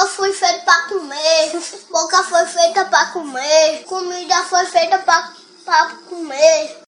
Eu fui feito pra comer, boca foi feita pra comer, comida foi feita pra comer.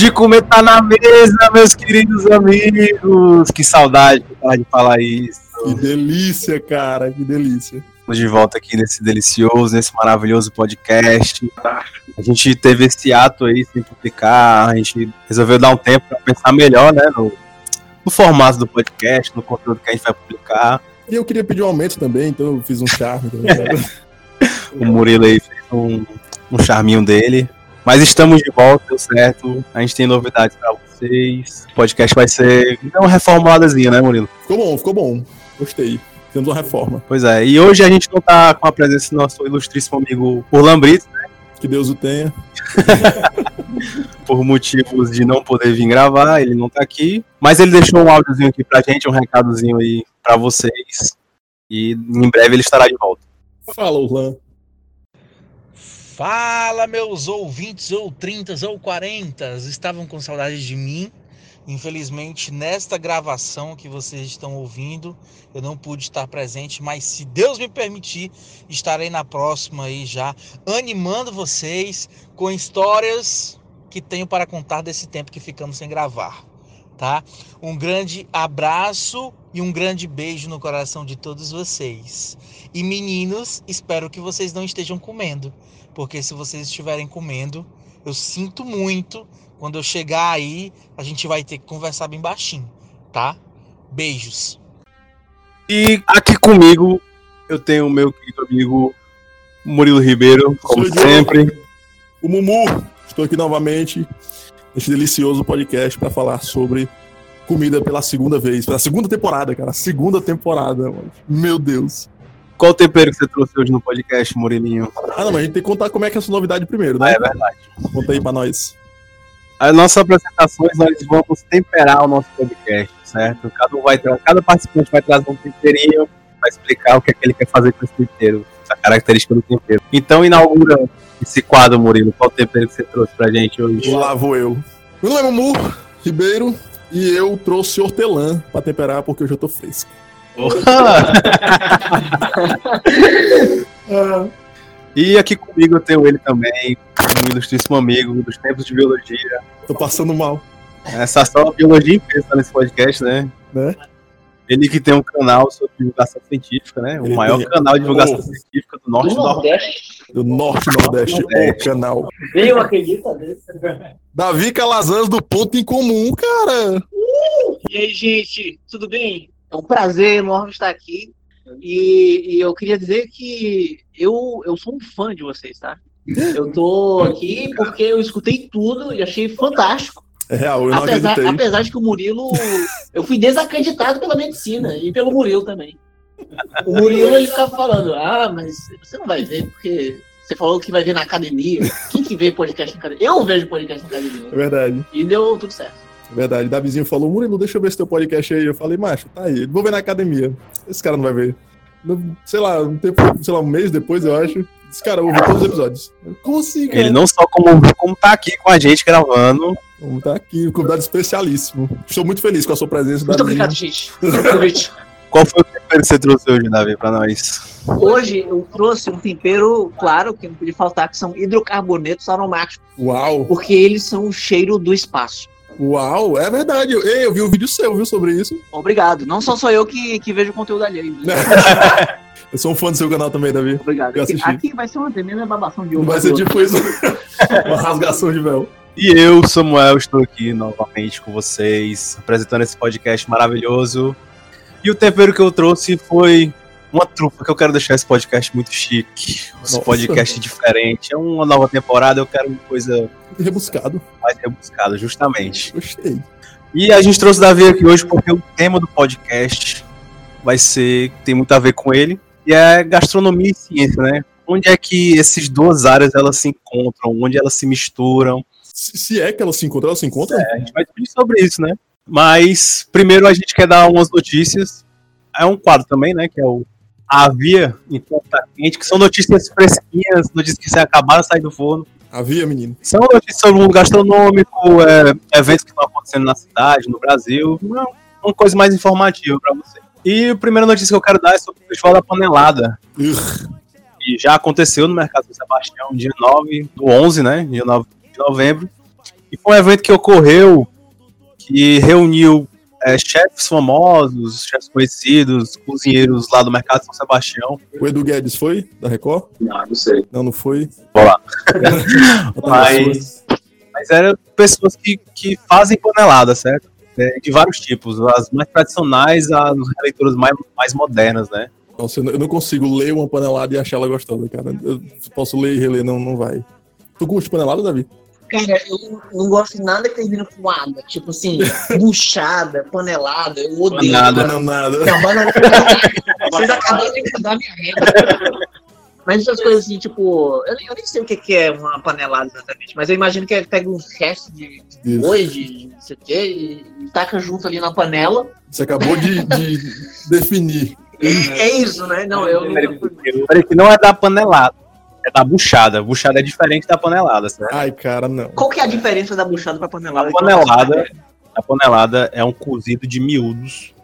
De comer tá na mesa, meus queridos amigos. Que saudade de falar isso. Que delícia, cara, que delícia. Estamos de volta aqui nesse delicioso, nesse maravilhoso podcast. A gente teve esse ato aí sem publicar, a gente resolveu dar um tempo para pensar melhor, né, no, no formato do podcast, no conteúdo que a gente vai publicar. E eu queria pedir um aumento também, então eu fiz um charme. O Murilo aí fez um, um charminho dele. Mas estamos de volta, deu certo. A gente tem novidades para vocês. O podcast vai ser uma reformuladazinha, né, Murilo? Ficou bom, ficou bom. Gostei. Temos uma reforma. Pois é. E hoje a gente não tá com a presença do nosso ilustríssimo amigo Orlan Brito, né? Que Deus o tenha. Por motivos de não poder vir gravar, ele não tá aqui. Mas ele deixou um áudiozinho aqui pra gente, um recadozinho aí pra vocês. E em breve ele estará de volta. Fala, Orlan. Fala, meus ouvintes, ou 30 ou 40, estavam com saudade de mim? Infelizmente, nesta gravação que vocês estão ouvindo, eu não pude estar presente, mas se Deus me permitir, estarei na próxima aí já, animando vocês com histórias que tenho para contar desse tempo que ficamos sem gravar, tá? Um grande abraço e um grande beijo no coração de todos vocês. E meninos, espero que vocês não estejam comendo porque se vocês estiverem comendo, eu sinto muito. Quando eu chegar aí, a gente vai ter que conversar bem baixinho, tá? Beijos. E aqui comigo eu tenho o meu querido amigo Murilo Ribeiro, como Sou sempre. Eu, o Mumu, estou aqui novamente neste delicioso podcast para falar sobre comida pela segunda vez, pela segunda temporada, cara, segunda temporada, mano. meu Deus. Qual o tempero que você trouxe hoje no podcast, Murilinho? Ah, não, mas a gente tem que contar como é que é essa novidade primeiro, né? Ah, é verdade. Conta aí pra nós. As nossas apresentações, nós vamos temperar o nosso podcast, certo? Cada, um vai ter, cada participante vai trazer um temperinho para explicar o que é que ele quer fazer com esse tempero, essa característica do tempero. Então, inaugura esse quadro, Murilo. Qual o tempero que você trouxe pra gente hoje? Lá vou eu. Meu nome é Mumu Ribeiro e eu trouxe hortelã para temperar porque hoje eu tô fresco. e aqui comigo eu tenho ele também, um ilustríssimo amigo dos tempos de biologia. Tô passando mal. Essa só biologia intensa nesse podcast, né? né? Ele que tem um canal sobre divulgação científica, né? O ele maior tem... canal de divulgação oh. científica do Norte do Nordeste. Do Norte Nordeste, o canal. Eu acredito desse. Davi Calazans do Ponto em Comum, cara. Uh! E aí, gente, tudo bem? É um prazer enorme estar aqui. E, e, eu queria dizer que eu, eu sou um fã de vocês, tá? Eu tô aqui porque eu escutei tudo e achei fantástico. É real, eu não apesar, apesar de que o Murilo. Eu fui desacreditado pela medicina e pelo Murilo também. O Murilo ele ficava falando: Ah, mas você não vai ver porque você falou que vai ver na academia. Quem que vê podcast na academia? Eu vejo podcast na academia. É verdade. E deu tudo certo. Verdade. Davizinho falou, Murilo, deixa eu ver esse teu podcast aí. Eu falei, macho, tá aí. Vou ver na academia. Esse cara não vai ver. Sei lá, um tempo, sei lá, um mês depois, eu acho. Esse cara ouviu todos os episódios. Como assim, cara? Ele não só como, como tá aqui com a gente gravando. Como tá aqui, um convidado especialíssimo. Estou muito feliz com a sua presença, Muito obrigado, gente. Qual foi o tempero que você trouxe hoje, Davi, pra nós? Hoje eu trouxe um tempero, claro, que não podia faltar, que são hidrocarbonetos aromáticos. Uau! Porque eles são o cheiro do espaço. Uau, é verdade. Eu, eu vi um vídeo seu, viu, sobre isso. Obrigado. Não só sou eu que, que vejo conteúdo alheio. eu sou um fã do seu canal também, Davi. Obrigado. Aqui, aqui, vai ser uma tremenda babação de ovo. Vai ser tipo isso. uma rasgação de véu. E eu, Samuel, estou aqui novamente com vocês, apresentando esse podcast maravilhoso. E o tempero que eu trouxe foi uma trufa que eu quero deixar esse podcast muito chique. Esse Nossa. podcast diferente. É uma nova temporada, eu quero uma coisa. Rebuscado. Mais rebuscado, justamente. Gostei. E a gente trouxe o Davi aqui hoje porque o tema do podcast vai ser, tem muito a ver com ele, e é gastronomia e ciência, né? Onde é que essas duas áreas elas se encontram, onde elas se misturam. Se, se é que ela se encontra, ela se encontra? É, a gente vai discutir sobre isso, né? Mas primeiro a gente quer dar umas notícias. É um quadro também, né? Que é o Havia então tá quente, que são notícias fresquinhas, notícias que acabaram de sair do forno. Havia, menino. São notícias sobre o mundo gastronômico, é, eventos que estão acontecendo na cidade, no Brasil. Uma, uma coisa mais informativa para você. E a primeira notícia que eu quero dar é sobre o Festival da Panelada. Ugh. Que já aconteceu no Mercado São Sebastião, dia 9 do 11, né? Dia 9 de novembro. E foi um evento que ocorreu que reuniu é, chefes famosos, chefes conhecidos, cozinheiros lá do Mercado São Sebastião. O Edu Guedes foi? Da Record? Não, não sei. Não, não foi. Vou lá. Mas, mas eram pessoas que, que fazem panelada, certo? É, de vários tipos, as mais tradicionais, as releituras mais, mais modernas, né? Nossa, eu não- eu não consigo ler uma panelada e achar ela gostosa, cara. Eu posso ler e reler, não, não vai. Tu curte panelada, Davi? Cara, eu não gosto de nada que termina com água. Tipo assim, buchada, panelada, eu odeio. Nada. Não, nada. Não. Vocês acabaram de mudar minha renda. Mas essas coisas assim, tipo, eu, nem- eu nem sei o que que é uma panelada exatamente, mas eu imagino que pega uns restos de boi, de, não sei o quê, e, e taca junto ali na panela. Você acabou de, de definir. É isso, né? Não, eu. Peraí, que não é da panelada, é da buchada. Buchada é diferente da panelada, certo? Ai, cara, não. Qual que é a diferença da buchada pra panelada? A panelada, a panelada é um cozido de miúdos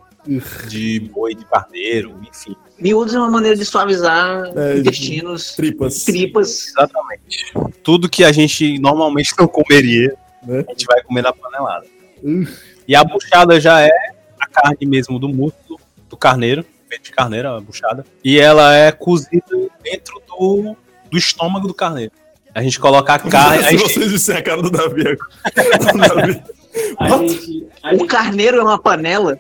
de boi, de carneiro, enfim. Miúdos é uma maneira de suavizar É, intestinos, Tripas. tripas. Exatamente. Tudo que a gente normalmente não comeria, Né? a gente vai comer na panelada. Uh. E a buchada já é a carne mesmo do músculo do carneiro, feito de carneiro, a buchada. E ela é cozida dentro do, do estômago do carneiro. A gente coloca a carne. a Se gente- vocês disserem a cara do Davi agora. Davi. A gente, a O gente, carneiro é uma panela?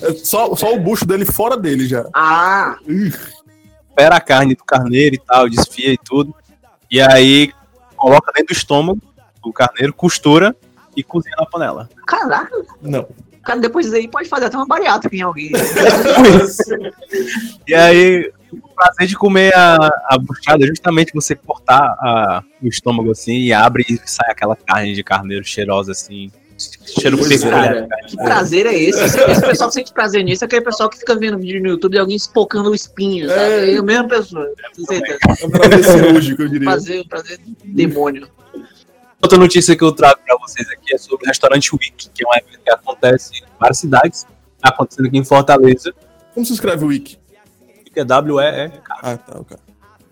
É só, só o bucho dele fora dele já. Ah, espera a carne do carneiro e tal, desfia e tudo. E aí coloca dentro do estômago do carneiro, costura e cozinha na panela. caraca. Não. Cara, depois daí pode fazer até uma bariátrica em alguém. E aí, o prazer de comer a, a buchada é justamente você cortar a- o estômago assim e abre e sai aquela carne de carneiro cheirosa assim. Cheiro Pois é. peculiar. Que prazer é esse? Esse, pessoal que sente prazer nisso é aquele pessoal que fica vendo vídeo no YouTube de alguém espocando o espinho, sabe? É. É a mesma pessoa. É um prazer cirúrgico, eu diria. Prazer, prazer demônio. Outra notícia que eu trago pra vocês aqui é sobre o restaurante Week, que é um evento que acontece em várias cidades, tá acontecendo aqui em Fortaleza, Como se escreve o que é W-E-E. Ah, tá, ok.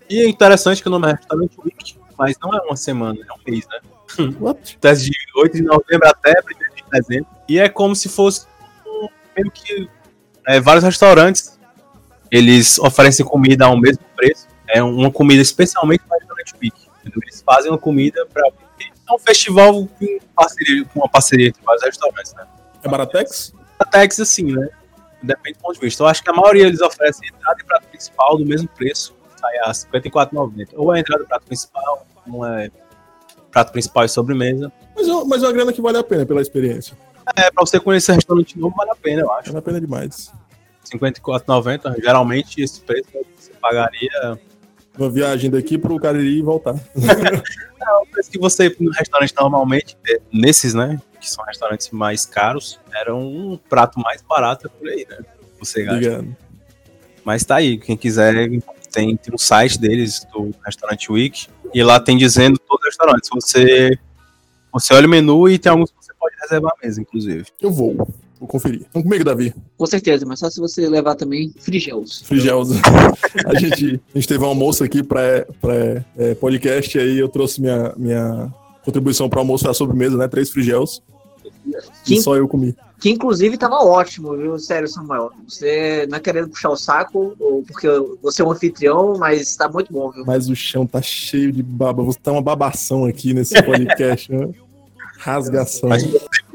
E é interessante que o nome é restaurante Week, mas não é uma semana, é um mês, né? What? Acontece de 8 de novembro até 1 de dezembro. E é como se fosse um- meio que é, vários restaurantes. Eles oferecem comida ao mesmo preço. É uma comida especialmente para o restaurante Week. Eles fazem uma comida para. É um festival com, parceria, com uma parceria entre vários restaurantes, né? É Baratex? A Tex, assim, né? Depende do ponto de vista. Eu acho que a maioria eles oferecem entrada e prato principal do mesmo preço. Sai a R$ 54,90. Ou a entrada e prato principal, não é prato principal e sobremesa. Mas, é- mas é uma grana que vale a pena pela experiência. É, pra você conhecer restaurante novo, vale a pena, eu acho. Vale a pena demais. R$ 54,90. Geralmente esse preço você pagaria. Uma viagem daqui pro Cariri e voltar. É o preço que você ir no restaurante normalmente, é, nesses, né? Que são restaurantes mais caros, era um prato mais barato por aí, né? Você gasta. Ligado. Mas tá aí, quem quiser, tem, tem um site deles, do Restaurant Week, e lá tem dizendo todos os restaurantes. Você, você olha o menu e tem alguns que você pode reservar mesmo, inclusive. Eu vou. Vou conferir. Vamos comigo, Davi. Com certeza, mas só se você levar também frigels. Frigels. a, gente, a gente teve um almoço aqui para é, podcast, aí eu trouxe minha, minha contribuição para o almoço, a sobremesa, né? Três frigels. Que, E só eu comi. que inclusive tava ótimo, viu? Sério, Samuel. Você não é querendo puxar o saco, ou porque você é um anfitrião, mas tá muito bom, viu? Mas o chão tá cheio de baba. Você tá uma babação aqui nesse podcast, né? Rasgação. Mas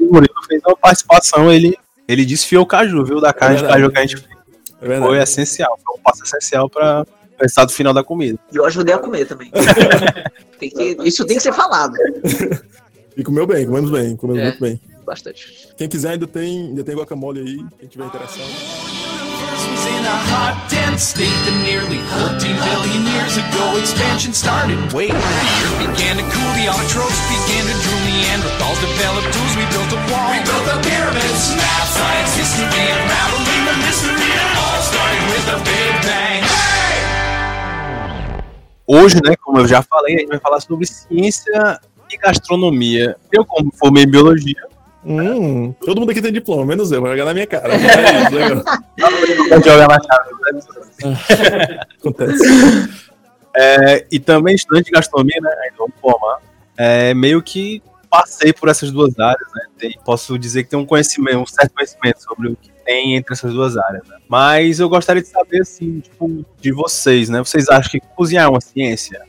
o Murilo fez uma participação, ele, ele desfiou o caju, viu? Da carne de verdade. caju que a gente fez. É. Foi essencial, foi um passo essencial para o resultado final da comida. E eu ajudei a comer também. Tem que- isso tem que ser falado. E comeu bem, comemos bem, comemos É. muito bem. Bastante. Quem quiser ainda tem, ainda tem guacamole aí, quem tiver interessado. In a hot, dense state that nearly 14 billion years ago expansion started. Wait, the earth began to cool, the autotrophs began to drool, Neanderthals developed tools, we built a wall. We built the pyramids, math, science, history, unraveling the mystery. It all started with the Big Bang. Hey! Hoje, né, como eu já falei, a gente vai falar sobre ciência e gastronomia. Eu, como formei em biologia, Hum, todo mundo aqui tem diploma, menos eu, vai jogar na minha cara. É jogar na né? Acontece. É, e também estudante de gastronomia, né, ainda vamos formar. É, meio que passei por essas duas áreas, né, tem- posso dizer que tem um conhecimento, um certo conhecimento sobre o que tem entre essas duas áreas, né. Mas eu gostaria de saber, assim, tipo, de vocês, né, vocês acham que cozinhar é uma ciência?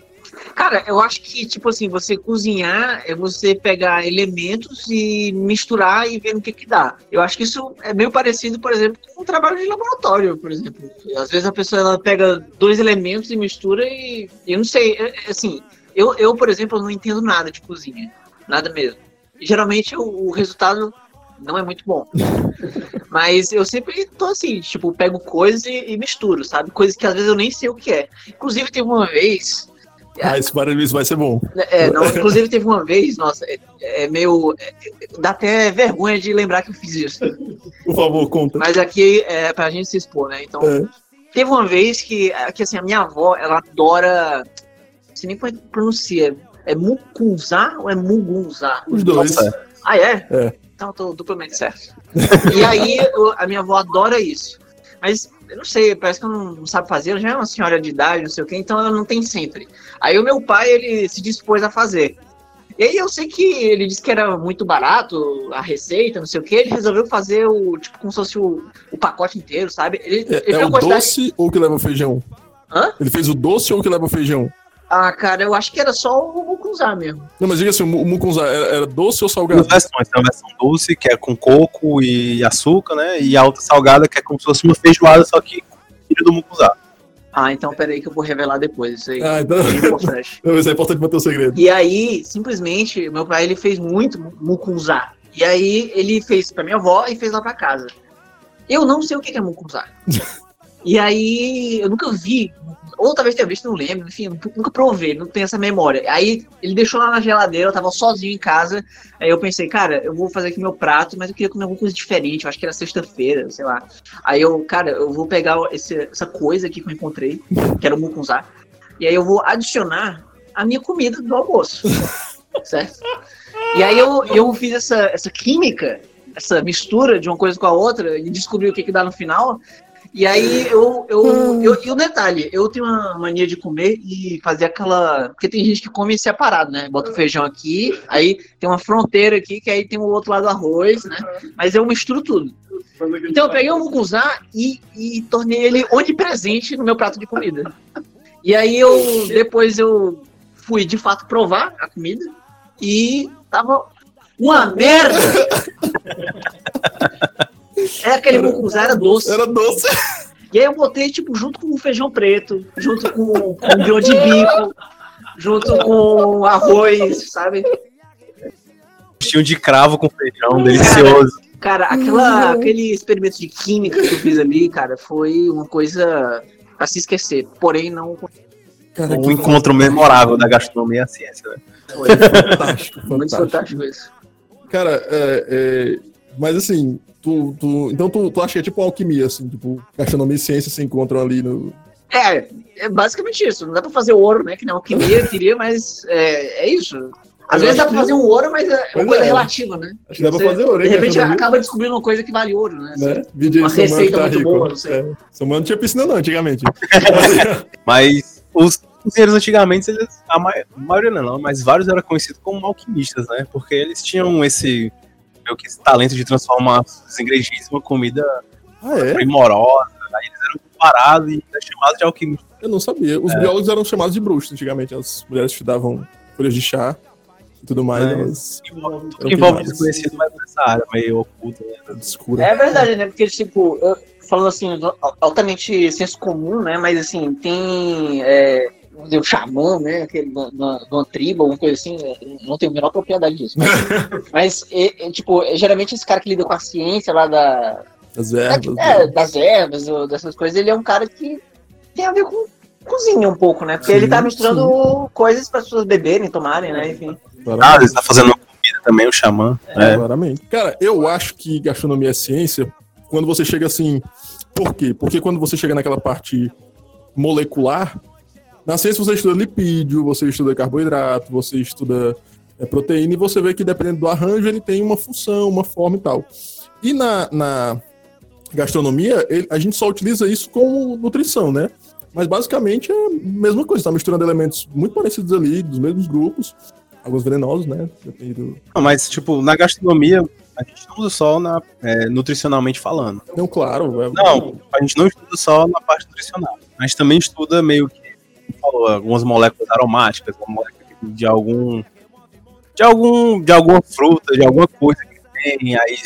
Cara, eu acho que, tipo assim, você cozinhar é você pegar elementos e misturar e ver no que que dá. Eu acho que isso é meio parecido, por exemplo, com um trabalho de laboratório, por exemplo. Às vezes a pessoa ela pega dois elementos e mistura e eu não sei, é- é assim, eu, eu, por exemplo, não entendo nada de cozinha, nada mesmo. E, geralmente o, o resultado não é muito bom. Mas eu sempre tô assim, tipo, pego coisas e, e misturo, sabe? Coisas que às vezes eu nem sei o que é. Inclusive teve uma vez Ah, esse barulho isso vai ser bom. é, não, inclusive teve uma vez, nossa, é, é meio. é- dá até vergonha de lembrar que eu fiz isso. Por favor, conta. Mas aqui é pra gente se expor, né? Então, É. teve uma vez que, que assim, a minha avó, ela adora. Não sei nem como é que pronuncia. É mucunzá ou é mugunzá? Os dois. Ah, é? É. Então eu tô duplamente certo. e aí, a minha avó adora isso. Mas, eu não sei, parece que ela não sabe fazer. Ela já é uma senhora de idade, não sei o quê, então ela não tem sempre. Aí o meu pai, ele se dispôs a fazer. E aí eu sei que ele disse que era muito barato a receita, não sei o quê. Ele resolveu fazer o, tipo, como se fosse o, o pacote inteiro, sabe? Ele, ele É, fez é uma o doce ou que leva feijão? Hã? Ele fez o doce ou o que leva feijão? Ah, cara, eu acho que era só o mucunzá mesmo. Não, mas diga assim, o mu- o mucunzá era, era doce ou duas salgado? versões, tem a versão doce, que é com coco e açúcar, né, e a outra salgada, que é como se fosse uma feijoada, só que filho do mucuzá. Ah, então peraí que eu vou revelar depois isso aí. Ah, então. É importante. Não, Isso é importante manter o segredo. E aí, simplesmente, meu pai ele fez muito mucunzá. E aí ele fez pra minha avó e fez lá pra casa. Eu não sei o que que é mucunzá. e aí eu nunca vi, ou talvez tenha visto, não lembro, enfim, nunca provei, não tenho essa memória. Aí ele deixou lá na geladeira, eu tava sozinho em casa. Aí eu pensei, cara, eu vou fazer aqui meu prato, mas eu queria comer alguma coisa diferente. Eu acho que era sexta-feira, sei lá. Aí eu, cara, eu vou pegar esse- essa coisa aqui que eu encontrei, que era o mucunzá, e aí eu vou adicionar a minha comida do almoço. certo? E aí eu, eu fiz essa, essa química, essa mistura de uma coisa com a outra e descobri o que, que dá no final. E aí eu, eu, eu. E o detalhe, eu tenho uma mania de comer e fazer aquela. Porque tem gente que come separado, né? Bota o feijão aqui, aí tem uma fronteira aqui, que aí tem o outro lado do arroz, né? Mas eu misturo tudo. Então eu peguei o mucuzá e, e tornei ele onipresente no meu prato de comida. E aí eu depois eu fui de fato provar a comida e tava uma merda. É aquele mucuzá era doce. Era doce. E aí eu botei, tipo, junto com o feijão preto, junto com, com o grão de bico, junto com arroz, sabe? Tinha de cravo com feijão, delicioso. Cara, aquela, aquele experimento de química que eu fiz ali, cara, foi uma coisa pra se esquecer. Porém, não Cara, Um encontro memorável da gastronomia e a ciência, né? foi. fantástico, Muito fantástico. fantástico isso. Cara, é, é, mas assim, tu, tu, então tu, tu acha que é tipo alquimia, assim, tipo, gastronomia e ciência se encontram ali no. É, é basicamente isso. Não dá pra fazer ouro, né? Que não alquimia eu queria, mas é, é isso. Às Eu vezes dá pra fazer um ouro, mas é uma coisa é. relativa, né? Acho que dá pra fazer ouro, De hein, repente gastronomia? acaba descobrindo uma coisa que vale ouro, né? Né? Vídeo Uma receita tá muito rico. boa, não sei. É. Samuel não tinha piscina não, antigamente. Mas os cozinheiros antigamente, eles, a maioria não, mas vários eram conhecidos como alquimistas, né? Porque eles tinham esse, meio que esse talento de transformar os ingredientes em uma comida ah, é? primorosa. Aí eles eram comparados e eram chamados de alquimistas. Eu não sabia. É. Os biólogos eram chamados de bruxos antigamente. As mulheres estudavam folhas de chá e tudo mais. É. Elas Tudo que envolve desconhecido, mas nessa área meio oculta. Né? eram escuras. É verdade, né? Porque, tipo, eu- falando assim, altamente senso comum, né? Mas, assim, tem é, vamos dizer, o xamã, né? Aquele, na, numa tribo, alguma coisa assim. né, Não tenho a menor propriedade disso. Mas, mas, é, é, tipo, é, geralmente esse cara que lida com a ciência lá da, As ervas. é, das ervas, ou dessas coisas, ele é um cara que tem a ver com cozinha um pouco, né? Porque Sim, ele tá misturando coisas para as pessoas beberem, tomarem, né? Enfim. Ah, ele tá fazendo comida também, o xamã. É. Claramente. Cara, eu acho que gastronomia é ciência quando você chega assim. Por quê? Porque quando você chega naquela parte molecular, na ciência você estuda lipídio, você estuda carboidrato, você estuda é, proteína, e você vê que dependendo do arranjo ele tem uma função, uma forma e tal. E na, na gastronomia, ele- a gente só utiliza isso como nutrição, né? Mas basicamente é a mesma coisa, tá misturando elementos muito parecidos ali, dos mesmos grupos, alguns venenosos, né? Depende do... Não, mas, tipo, na gastronomia, a gente não usa só na, é, nutricionalmente falando. Não, claro. é- Não, a gente não estuda só na parte nutricional. A gente também estuda meio que, falou, algumas moléculas aromáticas, uma molécula de algum. De algum. De alguma fruta, de alguma coisa que tem, aí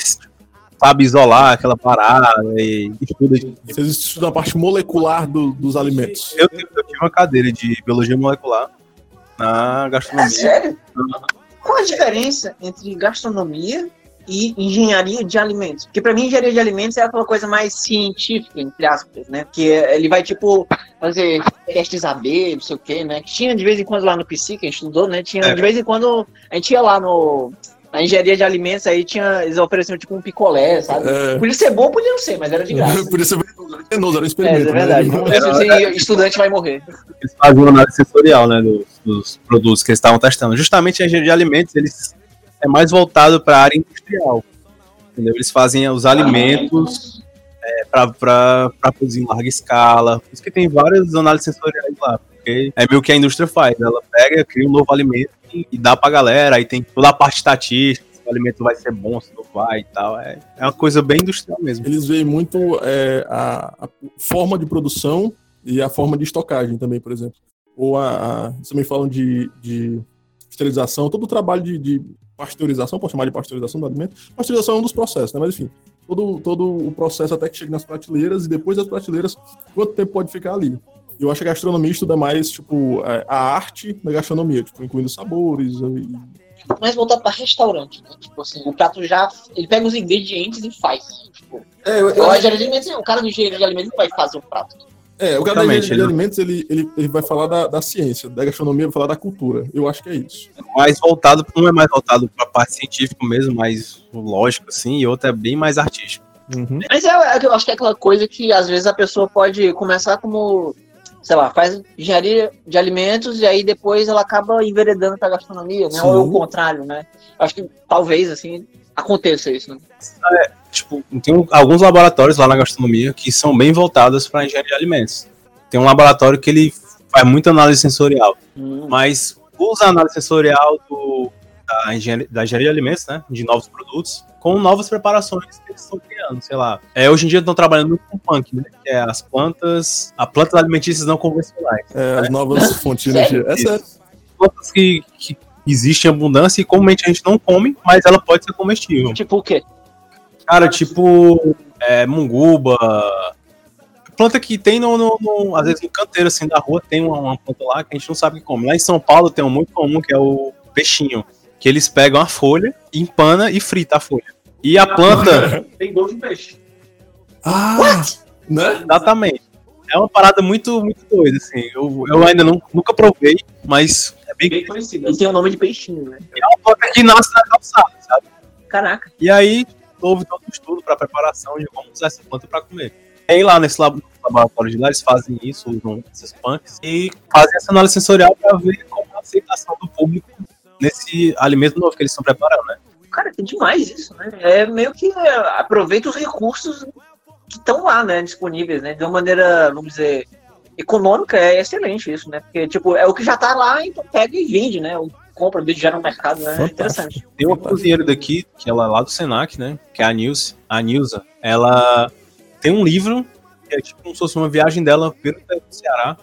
sabe isolar aquela parada e estuda. Vocês estudam a parte molecular do- dos alimentos. Eu, tive- eu tive uma cadeira de biologia molecular na É gastronomia. sério? Qual a diferença entre gastronomia e engenharia de alimentos? Porque pra mim engenharia de alimentos é aquela coisa mais científica, entre aspas, né? Que ele vai, tipo, fazer testes AB, não sei o quê, né? Que tinha de vez em quando lá no PC, que a gente estudou, né? Tinha É. de vez em quando, a gente ia lá no... Na engenharia de alimentos aí tinha, eles ofereciam tipo um picolé, sabe? É, Podia ser bom, podia não ser, mas era de graça. por isso é venenoso, era um É, experimento. é verdade. Né? Mas, assim, estudante vai morrer. Eles faziam análise sensorial, né, dos, dos produtos que eles estavam testando. Justamente a engenharia de alimentos, eles é mais voltado para a área industrial. Entendeu? Eles fazem os alimentos para produzir em larga escala. Por isso que tem várias análises sensoriais lá. Porque é meio que a indústria faz. Ela pega, cria um novo alimento e, dá pra galera. Aí tem toda a parte estatística, se o alimento vai ser bom, se não vai e tal. É, é uma coisa bem industrial mesmo. Eles veem muito é, a, a forma de produção e a forma de estocagem também, por exemplo. Ou a, a também falam de, de esterilização, todo o trabalho de, de pasteurização, posso chamar de pasteurização do alimento. Pasteurização é um dos processos, né? Mas enfim, todo, todo o processo até que chega nas prateleiras e depois das prateleiras, quanto tempo pode ficar ali. Eu acho que a gastronomia estuda mais, tipo, a arte da gastronomia, tipo, incluindo sabores e mais voltado pra restaurante, né? Tipo assim, o prato já. Ele pega os ingredientes e faz. Tipo, É, eu, o, engenheiro de alimentos, o cara do engenheiro de alimentos não vai fazer o prato. É, o cara da de alimentos, ele, ele, ele vai falar da, da ciência, da gastronomia vai falar da cultura. Eu acho que é isso. mais voltado, um é mais voltado para a parte científica mesmo, mais lógico assim, e outro é bem mais artístico. Uhum. Mas é, é, eu acho que é aquela coisa que às vezes a pessoa pode começar como, sei lá, faz engenharia de alimentos e aí depois ela acaba enveredando pra gastronomia, né? Sim. Ou é o contrário, né? Eu acho que talvez, assim, aconteça isso, né? Tipo, tem um- alguns laboratórios lá na gastronomia que são bem voltados para engenharia de alimentos. Tem um laboratório que ele faz muita análise sensorial, Hum. mas usa a análise sensorial do, da, engenharia, da engenharia de alimentos, né, de novos produtos, com novas preparações que eles estão criando, sei lá. É, hoje em dia estão trabalhando muito com punk, né, que é as plantas, a plantas alimentícias não convencionais. É, as novas fontes de energia. É sério. Plantas que, que existem em abundância e comumente a gente não come, mas ela pode ser comestível. Tipo o quê? Cara, tipo é, munguba. Planta que tem no, no- no- Às vezes no canteiro assim da rua tem uma, uma planta lá que a gente não sabe que come. Lá em São Paulo tem um muito comum que é o peixinho. Que eles pegam a folha, empana e frita a folha. E a planta, Tem gosto de peixe. Ah! Né? exatamente. É uma parada muito, muito doida, assim. Eu, eu ainda não, nunca provei, mas é bem. Bem conhecido. E tem o nome de peixinho, né? É uma planta que nasce na calçada, sabe? Caraca. E aí houve todo um estudo para preparação de como usar essa planta para comer. E aí lá nesse lab- laboratório de lá eles fazem isso, usam esses punks e fazem essa análise sensorial para ver como é a aceitação do público nesse alimento novo que eles estão preparando, né? Cara, tem demais isso, né? É meio que é, aproveita os recursos que estão lá, né? Disponíveis, né? De uma maneira, vamos dizer, econômica, é excelente isso, né? Porque, tipo, é o que já tá lá, então pega e vende, né? Compra, já no mercado, né? É Fantástico. interessante. Tem uma cozinheira daqui, que ela é lá do Senac, né? Que é a Nilce, a Nilza. Ela tem um livro que é tipo como se fosse uma viagem dela pelo Ceará,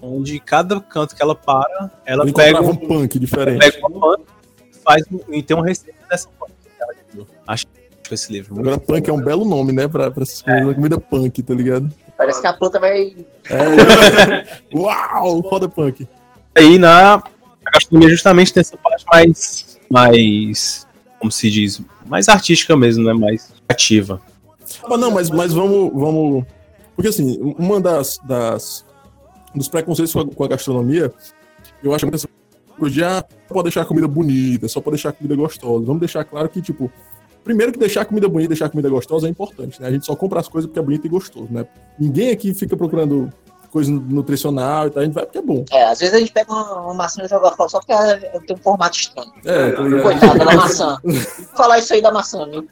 onde cada canto que ela para, ela Ele pega um um punk diferente. pega uma e faz um- e tem uma receita dessa planta. Acho que esse livro. Muito Agora, punk é um belo nome, né? Pra, pra essas coisas. Comida punk, tá ligado? Parece que a planta vai. É. Uau! Foda punk. aí na a gastronomia justamente tem essa parte mais, mais, como se diz, mais artística mesmo, né? Mais ativa. Ah, não, mas, mas vamos, vamos. Porque assim, uma das, das dos preconceitos com a, com a gastronomia, eu acho que essa de ah, pode deixar a comida bonita, só pode deixar a comida gostosa. Vamos deixar claro que, tipo, primeiro que deixar a comida bonita, deixar a comida gostosa é importante, né? A gente só compra as coisas porque é bonito e gostoso, né? Ninguém aqui fica procurando coisa nutricional e tal, a gente vai porque é bom. É, às vezes a gente pega uma, uma maçã e joga fora só porque ela tem um formato estranho. É, tá ligado? Coitada da maçã. Vou falar isso aí da maçã, viu?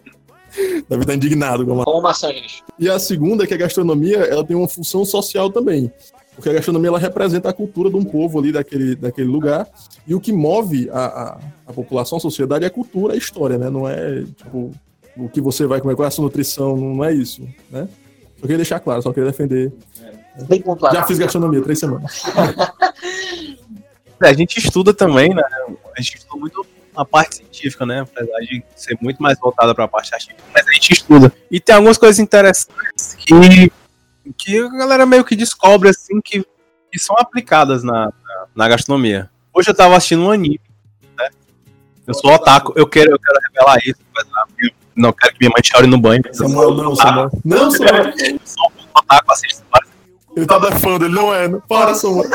Davi tá indignado com a Como maçã, gente. E a segunda é que a gastronomia ela tem uma função social também. Porque a gastronomia ela representa a cultura de um povo ali daquele, daquele lugar. E o que move a, a, a população, a sociedade é a cultura, a história, né? Não é tipo o que você vai comer, qual é a sua nutrição, não é isso, né? Só queria deixar claro, só queria defender. Bem pontuado. Já fiz gastronomia, três semanas. É, a gente estuda também, né? A gente estuda muito a parte científica, né? Apesar de ser muito mais voltada para a parte artística, mas a gente estuda. E tem algumas coisas interessantes que, que a galera meio que descobre, assim, que, que são aplicadas na, na, na gastronomia. Hoje eu tava assistindo um anime, né? Eu sou otaku, eu quero, eu quero revelar isso, mas não quero que minha mãe chore no banho. Samuel, não, Samuel. Não, Samuel. eu sou um otaku, assisto vários Ele tá defando, ele não é. Não. Para, Samuel.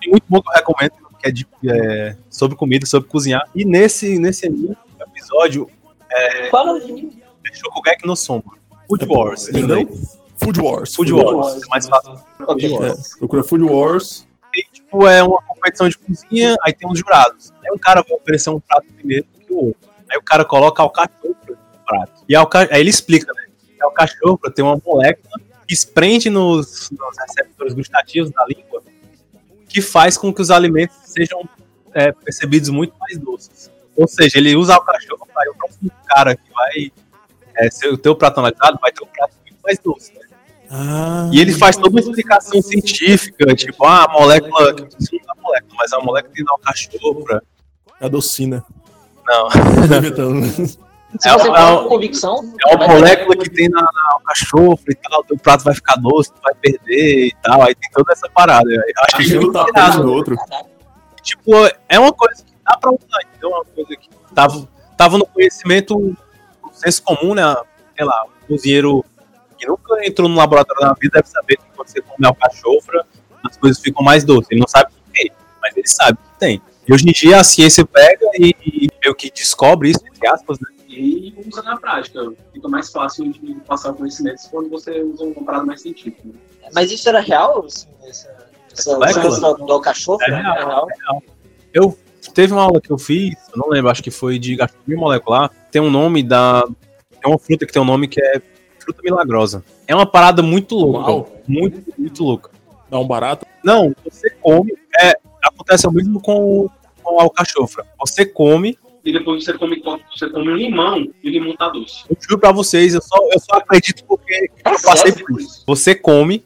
Tem muito bom que eu recomendo, que é, de, é, sobre comida, sobre cozinhar. E nesse, nesse episódio, Fala de é Shokugeki no Soma. Food Wars. Entendeu? Food Wars. Food Wars. É mais fácil. Ok. É, procura Food Wars. E, tipo, é uma competição de cozinha, aí tem os jurados. Aí um cara vai oferecer um prato primeiro que o outro. Aí o cara coloca alcachofra no prato. E alca... aí ele explica, né? Que a alcachofra tem uma molécula que esprende nos, nos receptores gustativos da língua que faz com que os alimentos sejam é, percebidos muito mais doces. Ou seja, ele usa alcachofra, aí o próximo cara que vai é, ser o teu prato analisado vai ter um prato muito mais doce. né? Ah, E ele faz toda uma explicação científica, tipo, ah, a molécula, que eu preciso da molécula, mas a molécula tem na alcachofra. a docina. Não. Se É você uma- fala com convicção, É uma molécula que tem na, na alcachofra e tal, teu prato vai ficar doce, tu vai perder e tal. Aí tem toda essa parada. Acho que não tá nada. no outro. Tipo, é uma coisa que dá pra usar, entendeu? É uma coisa que tava, tava no conhecimento, no senso comum, né? Sei lá, um cozinheiro que nunca entrou no laboratório da vida deve saber que quando você come alcachofra, as coisas ficam mais doces. Ele não sabe o que tem, mas ele sabe que tem. E hoje em dia a ciência pega e, e meio que descobre isso, entre aspas, né? E usa na prática. Fica mais fácil de passar conhecimentos quando você usa um parada mais científico. né? Mas isso era real? Assim, essa, essa, molécula? essa do, do cachorro? É real. Eu teve uma aula que eu fiz, eu não lembro, acho que foi de gastronomia molecular. Tem um nome da. Tem uma fruta que tem um nome que é fruta milagrosa. É uma parada muito louca. Uau. Muito, muito louca. Dá um barato. Não, você come. É, acontece o mesmo com, com a alcachofra. Você come, E depois você come, você come um limão e o limão tá doce. eu juro pra vocês, eu só, eu só acredito porque É eu passei por isso. Você come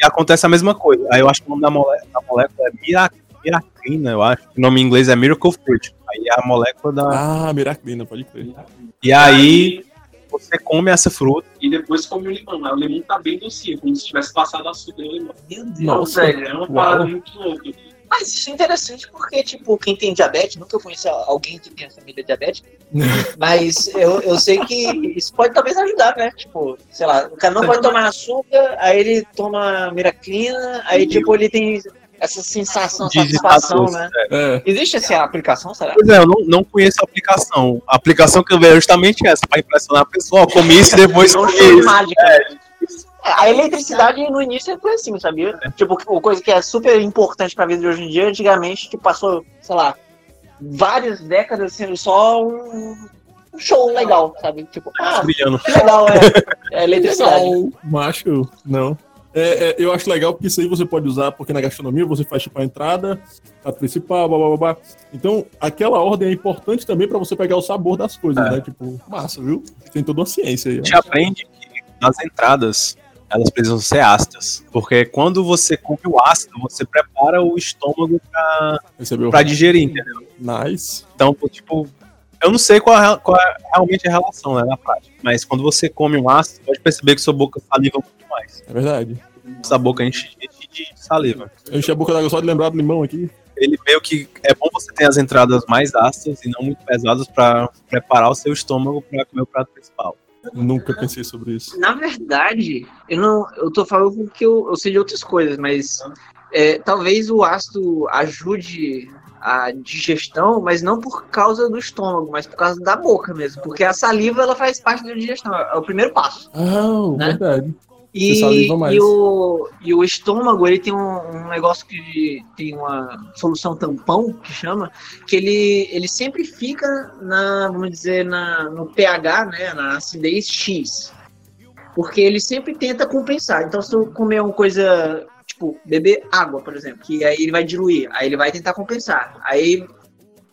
e acontece a mesma coisa. Aí eu acho que o nome da, mole, da molécula é mira, miracrina, eu acho. O nome em inglês é Miracle Fruit. Aí é a molécula da. Ah, Miracrina, pode crer. E aí você come essa fruta. E depois come o limão. Aí o limão tá bem docinho, como se tivesse passado açúcar no limão. Meu Deus, Nossa. velho. É uma Uau. parada muito louca. Mas isso é interessante porque, tipo, quem tem diabetes, nunca conheci alguém que tenha família diabética, mas eu, eu sei que isso pode talvez ajudar, né? Tipo, sei lá, o cara não pode tomar açúcar, aí ele toma miracrina, aí, tipo, ele tem essa sensação, satisfação, né? É. Existe essa aplicação, será? Pois é, eu não, não conheço a aplicação. A aplicação que eu vejo é justamente essa, pra impressionar a pessoa. Comi isso e depois comi isso. mágica. É, A eletricidade no início foi assim, sabia? Tipo, uma coisa que é super importante pra vida de hoje em dia, antigamente, tipo, passou, sei lá, várias décadas sendo só um, show legal, sabe? Tipo, ah, Brilhando. que legal, é, é eletricidade. Não, macho, não. É, é, eu acho legal porque isso aí você pode usar, porque na gastronomia você faz tipo a entrada, prato principal, blá blá blá. blá. Então, aquela ordem é importante também pra você pegar o sabor das coisas, É. né? Tipo, massa, viu? Tem toda uma ciência aí. A gente aprende que nas entradas elas precisam ser ácidas. Porque quando você come o ácido, você prepara o estômago pra, Recebeu? pra digerir, entendeu? Nice. Então, tipo, eu não sei qual, é, qual é realmente a relação né, na prática. Mas quando você come um ácido, pode perceber que sua boca saliva muito mais. É verdade. Essa boca enche enche de saliva. Eu enchi a boca d'água só de lembrar do limão aqui. Ele meio que é bom você ter as entradas mais ácidas e não muito pesadas pra preparar o seu estômago pra comer o prato principal. Nunca pensei sobre isso. Na verdade, eu não. Eu tô falando porque eu, eu sei de outras coisas, mas é, talvez o ácido ajude a digestão, mas não por causa do estômago, mas por causa da boca mesmo. Porque a saliva ela faz parte da digestão, é o primeiro passo. Ah, Né? verdade. E, e, o, e o estômago, ele tem um, um negócio que tem uma solução tampão, que chama, que ele, ele sempre fica na, vamos dizer, na, no pH, né, na acidez X. Porque ele sempre tenta compensar. Então, se tu comer uma coisa, tipo, beber água, por exemplo, que aí ele vai diluir, aí ele vai tentar compensar. Aí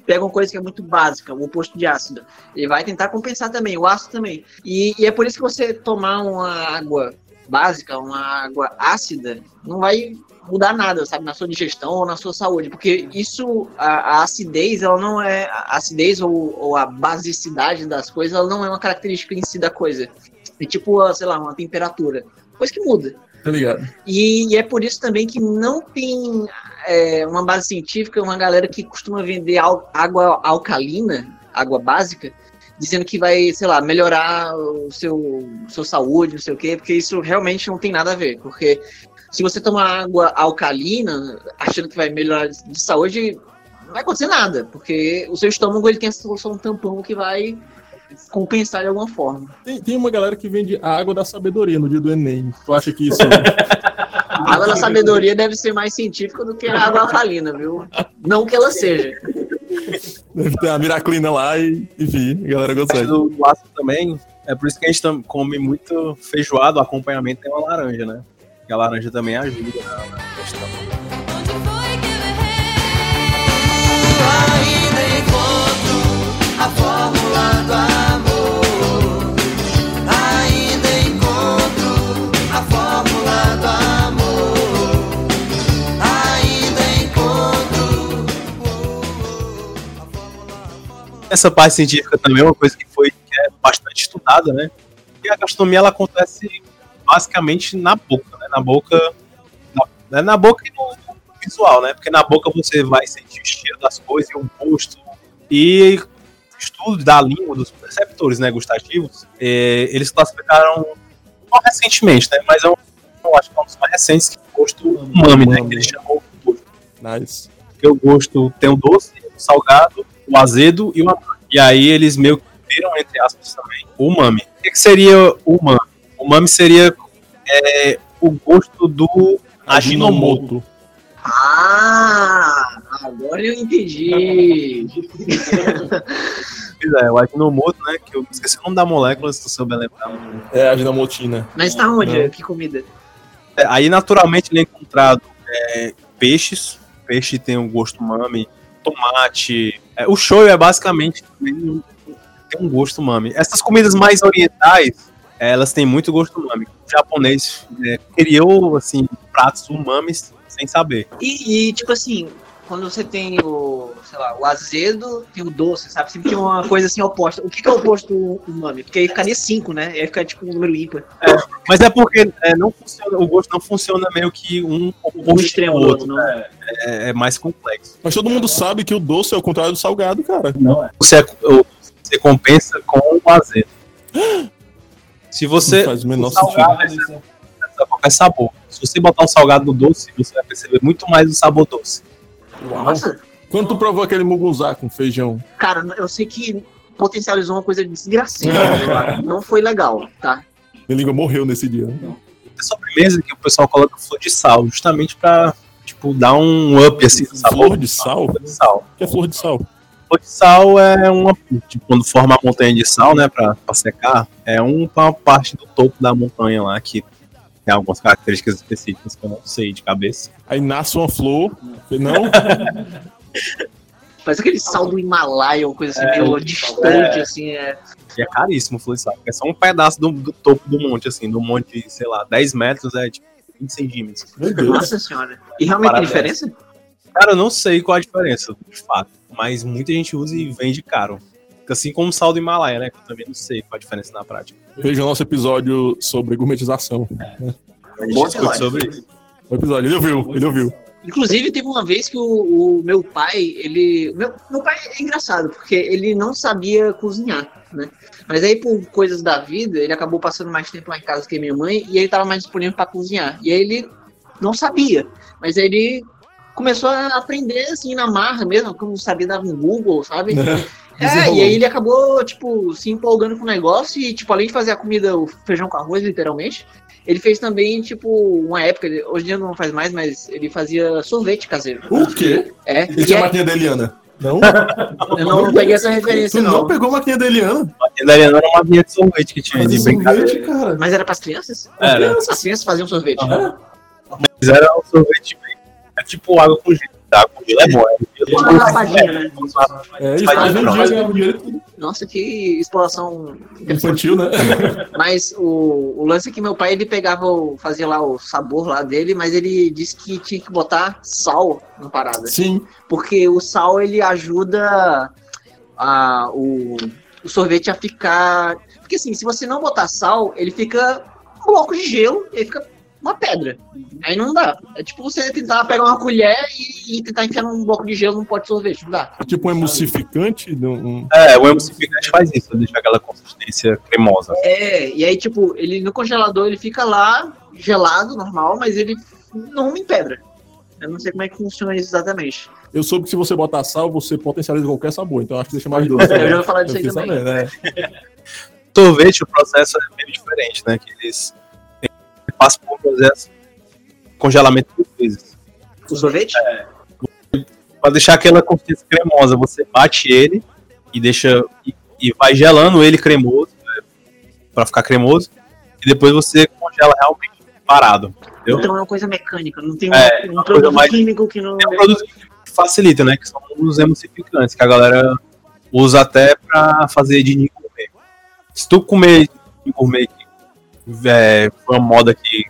pega uma coisa que é muito básica, o oposto de ácido. Ele vai tentar compensar também, o ácido também. E, e é por isso que você tomar uma água básica, uma água ácida, não vai mudar nada, sabe, na sua digestão ou na sua saúde, porque isso, a, a acidez, ela não é, a acidez ou, ou a basicidade das coisas, ela não é uma característica em si da coisa. É tipo, sei lá, uma temperatura, coisa que muda. Tá ligado? E, e é por isso também que não tem é, uma base científica, uma galera que costuma vender água alcalina, água básica, dizendo que vai, sei lá, melhorar o seu sua saúde, não sei o quê, porque isso realmente não tem nada a ver. Porque se você tomar água alcalina, achando que vai melhorar de saúde, não vai acontecer nada, porque o seu estômago ele tem essa solução tampão que vai compensar de alguma forma. Tem, tem uma galera que vende a água da sabedoria no dia do Enem. Tu acha que isso. A água da sabedoria deve ser mais científica do que a água alcalina, viu? Não que ela seja. Deve ter a miraclina lá e, enfim, a galera do, do ácido também, é por isso que a gente come muito feijoado, o acompanhamento tem uma laranja, né? Porque a laranja também ajuda na questão. Ainda encontro a fórmula do Essa parte científica também é uma coisa que foi que é bastante estudada, né? E a gastronomia ela acontece basicamente na boca, né? Na boca, na, na boca e no visual, né? Porque na boca você vai sentir o cheiro das coisas e o gosto. E estudos da língua, dos receptores né, gustativos, eh, eles classificaram não recentemente, né? Mas eu, eu acho que é um dos mais recentes, que é o gosto umami, né? Que eles chamam de gosto. Nice. Porque o gosto tem o doce, o salgado, o azedo e o. E aí eles meio que viram, entre aspas, também, o umami. O que, que seria o umami? O umami seria é, o gosto do aginomoto. Ah, agora eu entendi. Pois é, o aginomoto, né? Que eu esqueci o nome da molécula, se tu souber lembrar. É a ginamotina. Mas tá onde? Não. Que comida? É, aí, naturalmente, ele é encontrado é, peixes. Peixe tem o gosto umami, tomate. É, o shoyu é basicamente tem um gosto umami. Essas comidas mais orientais, elas têm muito gosto umami. O japonês é, criou, assim, pratos umamis sem saber. E, e, tipo assim, quando você tem o, sei lá, o azedo, tem o doce, sabe? Sempre tem uma coisa assim oposta. O que, que é o oposto do umami? Porque aí ficaria 5, né? E aí fica tipo um número ímpar. Mas é porque é, não funciona, o gosto não funciona meio que um Um extremo do outro. não. né? É, é mais complexo. Mas todo mundo sabe que o doce é o contrário do salgado, cara. Você, é- o- você compensa com o azedo. Se você. Não faz o menor o salgado sentido. é qualquer sabor. Se você botar um salgado no doce, você vai perceber muito mais o sabor doce. Nossa, Quando tu provou aquele mugunzá com feijão? cara, eu sei que potencializou uma coisa desgraçada. não foi legal, tá? Minha língua morreu nesse dia. Tem sobremesa que o pessoal coloca flor de sal, justamente pra, tipo, dar um up assim no sabor. Flor de sal? Flor de sal. O que é flor de sal? Flor de sal é uma. Tipo, quando forma a montanha de sal, né, pra, pra secar, é um- uma parte do topo da montanha lá que tem algumas características específicas que eu não sei de cabeça. Aí nasce uma flor. Não? Faz aquele sal do Himalaia, uma coisa assim, meio distante, assim, é. E é caríssimo flor de sal, porque é só um pedaço do, do topo do monte, assim, do monte, sei lá, 10 metros é tipo 20 centímetros. Meu Deus. Nossa senhora. E realmente tem Parabéns. diferença? Cara, eu não sei qual a diferença, de fato, mas muita gente usa e vende caro. Assim como o sal do Himalaia, né? Que eu também não sei qual a diferença na prática. Veja o nosso episódio sobre gourmetização. A gente Bom discute episódio. sobre isso. O episódio, ele ouviu, ele ouviu. Inclusive, teve uma vez que o, o meu pai, ele. Meu, meu pai é engraçado, porque ele não sabia cozinhar, né? Mas aí, por coisas da vida, ele acabou passando mais tempo lá em casa que minha mãe e ele tava mais disponível para cozinhar. E aí ele não sabia. Mas aí ele começou a aprender assim na marra mesmo, como sabia dar no Google, sabe? É, Desenrolou. e aí ele acabou, tipo, se empolgando com o negócio e, tipo, além de fazer a comida, o feijão com arroz, literalmente, ele fez também, tipo, uma época, ele- hoje em dia não faz mais, mas ele fazia sorvete caseiro. O quê? É, Ele e tinha a é- maquinha da Eliana. Não? eu não peguei essa referência, Tu não não. pegou a maquinha da Eliana? A da Ariana era uma vinha de sorvete que tinha de Fazer brincadeira. sorvete, cara. Mas era pras crianças? Era. As crianças faziam sorvete. Mas era um sorvete bem. É tipo água com gelo. Tá? Com gelo é bom. É? É isso. Nossa, que exploração Infantil, né? Mas o, o lance é que meu pai ele pegava, o, fazia lá o sabor lá dele, mas ele disse que tinha que botar sal na parada. Sim. Porque o sal ele ajuda a, o, o sorvete a ficar. Porque assim, se você não botar sal, ele fica um bloco de gelo e aí fica uma pedra. Aí não dá. É tipo você tentar pegar uma colher e, e tentar enfiar num bloco de gelo num pote de sorvete. Não dá. Tipo um emulsificante. um- É, o emulsificante faz isso, deixa aquela consistência cremosa. É, e aí, tipo, ele no congelador ele fica lá gelado, normal, mas ele não em pedra. Eu não sei como é que funciona isso exatamente. Eu soube que se você botar sal, você potencializa qualquer sabor. Então acho que deixa mais doce. Eu já ouvi falar disso aí também. sabendo, né? Sorvete, o processo é meio diferente, né? Que eles passam por um processo de congelamento duas vezes. O sorvete? Pra deixar aquela consistência cremosa, você bate ele e deixa. E, e vai gelando ele cremoso, né, pra ficar cremoso, e depois você congela realmente parado. Entendeu? Então é uma coisa mecânica, não tem um, É, um uma produto mais- químico que não. Tem um produto que facilita, né? Que são os emulsificantes, que a galera usa até pra fazer de gourmet. Se tu comer de gourmet, é, foi uma moda que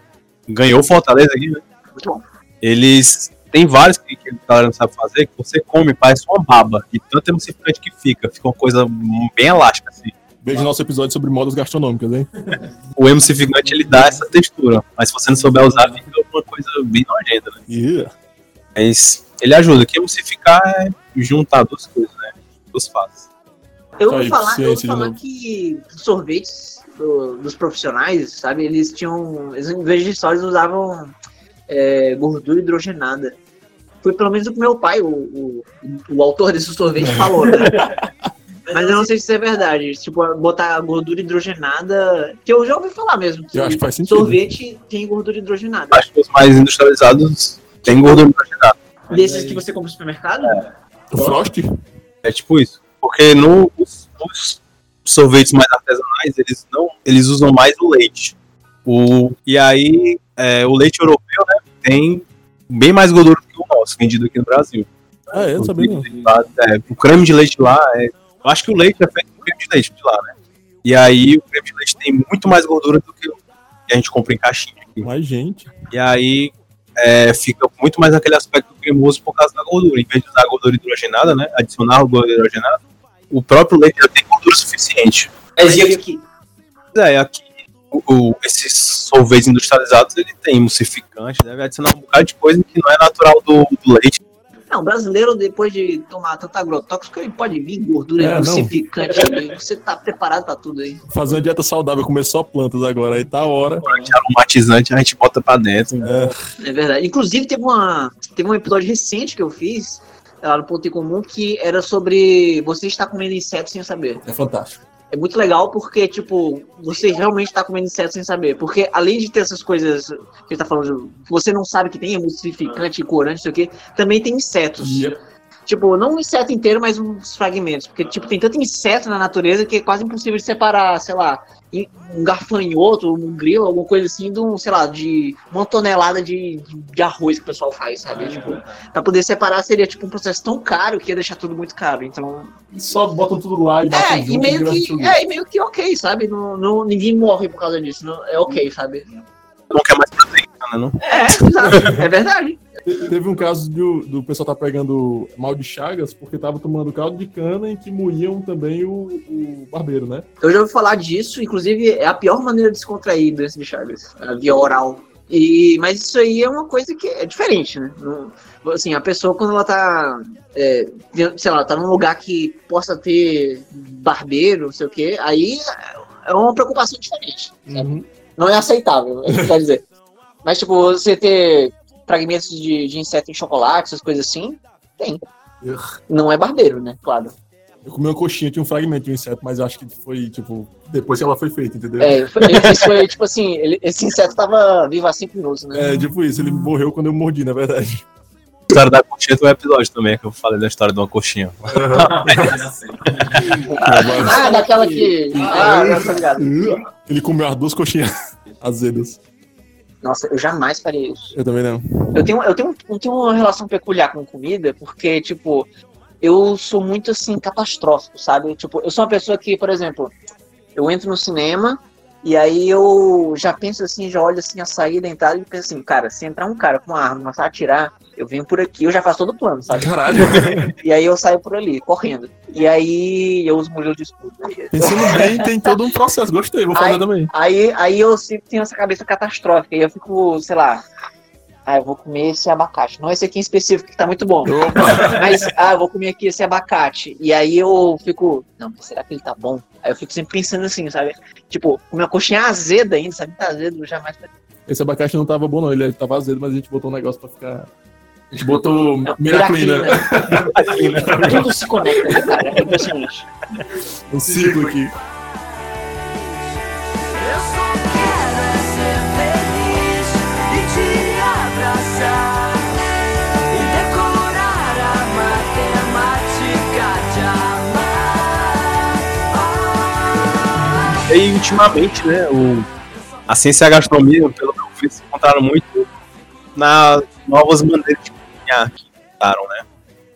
ganhou Fortaleza aqui, né? Muito bom. Eles tem vários que, que a galera não sabe fazer, que você come, parece uma baba. E tanto emulsificante que fica, fica uma coisa bem elástica, assim. Veja nosso episódio sobre modas gastronômicas, hein? O emulsificante ele dá essa textura, mas se você não souber usar, fica uma coisa bem nojenta, né? E Mas ele ajuda, que emulsificar é juntar duas coisas, né? Duas fases. Eu vou Aí, falar, eu vou falar que sorvetes do- dos profissionais, sabe, eles tinham. Eles, em vez de eles usavam é, gordura hidrogenada. Foi pelo menos o que meu pai, o, o, o autor desse sorvete, falou, né? Mas eu não sei se isso é verdade. Tipo, botar gordura hidrogenada. Que eu já ouvi falar mesmo. Que Eu acho que faz sentido. sorvete tem gordura hidrogenada. Acho que os mais industrializados têm gordura hidrogenada. Desses que você compra no supermercado? o Frost? É tipo isso. Porque no, os, os sorvetes mais artesanais, eles não. Eles usam mais o leite. O, e aí, é, o leite europeu, né? Tem bem mais gordura que o nosso, vendido aqui no Brasil. Ah, é, não sabia é, o creme de leite lá, é, eu acho que o leite é feito com creme de leite de lá, né? E aí o creme de leite tem muito mais gordura do que a gente compra em caixinha aqui. Mas, gente. E aí é, fica muito mais aquele aspecto cremoso por causa da gordura. Em vez de usar a gordura hidrogenada, né? Adicionar a gordura hidrogenada, o próprio leite já tem gordura suficiente. Mas e e aqui, é, aqui o, o- esses sorvetes industrializados, ele tem emulsificante, deve adicionar um bocado de coisa que não é natural do, do leite. Não, o brasileiro, depois de tomar tanto agrotóxico, ele pode vir gordura É, emulsificante também. Você tá preparado pra tudo aí. Fazer uma dieta saudável, comer só plantas agora. Aí tá a hora. De aromatizante a gente bota pra dentro. É, É verdade. Inclusive, teve, uma, teve um episódio recente que eu fiz lá no Ponto em Comum que era sobre você estar comendo insetos sem saber. é fantástico. É muito legal porque, tipo, você realmente tá comendo inseto sem saber. Porque além de ter essas coisas que a gente tá falando, que você não sabe que tem emulsificante, corante, não sei o quê, também tem insetos. E Tipo, não um inseto inteiro, mas uns fragmentos. Porque, tipo, tem tanto inseto na natureza que é quase impossível de separar, sei lá, em- um garfanhoto, um grilo, alguma coisa assim, de um, sei lá, de uma tonelada de, de arroz que o pessoal faz, sabe? Tipo, pra poder separar seria, tipo, um processo tão caro que ia deixar tudo muito caro. Então, só botam tudo lá e é, batem e junto meio que, chuva. é, e meio que ok, sabe? Não, não, ninguém morre por causa disso. Não, é ok, sabe? Não quer mais Não? É. É verdade. Te- Teve um caso do, do pessoal tá pegando mal de chagas porque tava tomando caldo de cana em que moíam também o, o barbeiro, né? Eu já ouvi falar disso, inclusive é a pior maneira de se contrair doença de Chagas, a via oral. E, mas isso aí é uma coisa que é diferente, né? Não- assim, a pessoa quando ela tá, é, sei lá, tá num lugar que possa ter barbeiro, não sei o quê, aí é uma preocupação diferente. Uhum. Não é aceitável, é isso que quer dizer. Mas, tipo, você ter fragmentos de, de inseto em chocolate, essas coisas assim, tem. Não é barbeiro, né? Claro. Eu comi uma coxinha, tinha um fragmento de um inseto, mas eu acho que foi, tipo, depois que ela foi feita, entendeu? É, foi, isso foi, tipo assim, ele- esse inseto tava vivo há cinco minutos, né? É, tipo isso, ele morreu quando eu mordi, na verdade. A história da coxinha tem um episódio também, que eu falei da história de uma coxinha. Ah, daquela que. Ah, tô ligado. Ele comeu as duas coxinhas azedas. Nossa, eu jamais faria isso. Eu também não. Eu tenho, eu tenho, eu tenho uma relação peculiar com comida, porque, tipo, eu sou muito, assim, catastrófico, sabe? Tipo, eu sou uma pessoa que, por exemplo, eu entro no cinema e aí eu já penso assim, já olho assim a saída, a entrada e penso assim, cara, se entrar um cara com uma arma começar a atirar, eu venho por aqui, eu já faço todo o plano, sabe? Caralho. E aí eu saio por ali, correndo. E aí eu uso Murilo de escudo. Pensando bem, tem todo um processo. Gostei, vou fazer Ai. também. Aí, aí eu sempre tenho essa cabeça catastrófica. E eu fico, sei lá. Ah, eu vou comer esse abacate. Não esse aqui em específico, que tá muito bom. Mas, ah, eu vou comer aqui esse abacate. E aí eu fico, não, mas será que ele tá bom? Aí eu fico sempre pensando assim, sabe? Tipo, comer uma coxinha azeda ainda, sabe? Tá azedo, jamais. Esse abacate não tava bom, não. Ele tava azedo, mas a gente botou um negócio pra ficar. A gente botou Não, Miraclina. Tudo se conecta, né, cara? É impressionante. Um ciclo aqui. E ultimamente, né, o, a ciência e a gastronomia, pelo que eu vi, se encontraram muito nas novas maneiras de cozinhar que inventaram, né?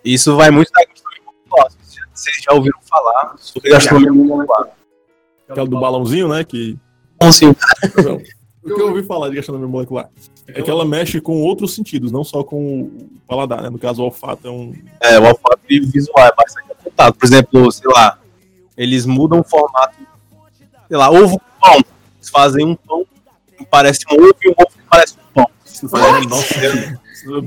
E isso vai muito da gastronomia popular. Vocês já ouviram falar sobre gastronomia popular. Aquela do balãozinho, né? Que. Não. O que eu ouvi falar de gastronomia molecular é que ela mexe com outros sentidos, não só com o paladar, né? No caso, o olfato é um. é, o olfato visual é bastante afetado. Por exemplo, sei lá, eles mudam o formato, sei lá, ovo com pão. Eles fazem um pão que parece um ovo e um ovo que parece um pão.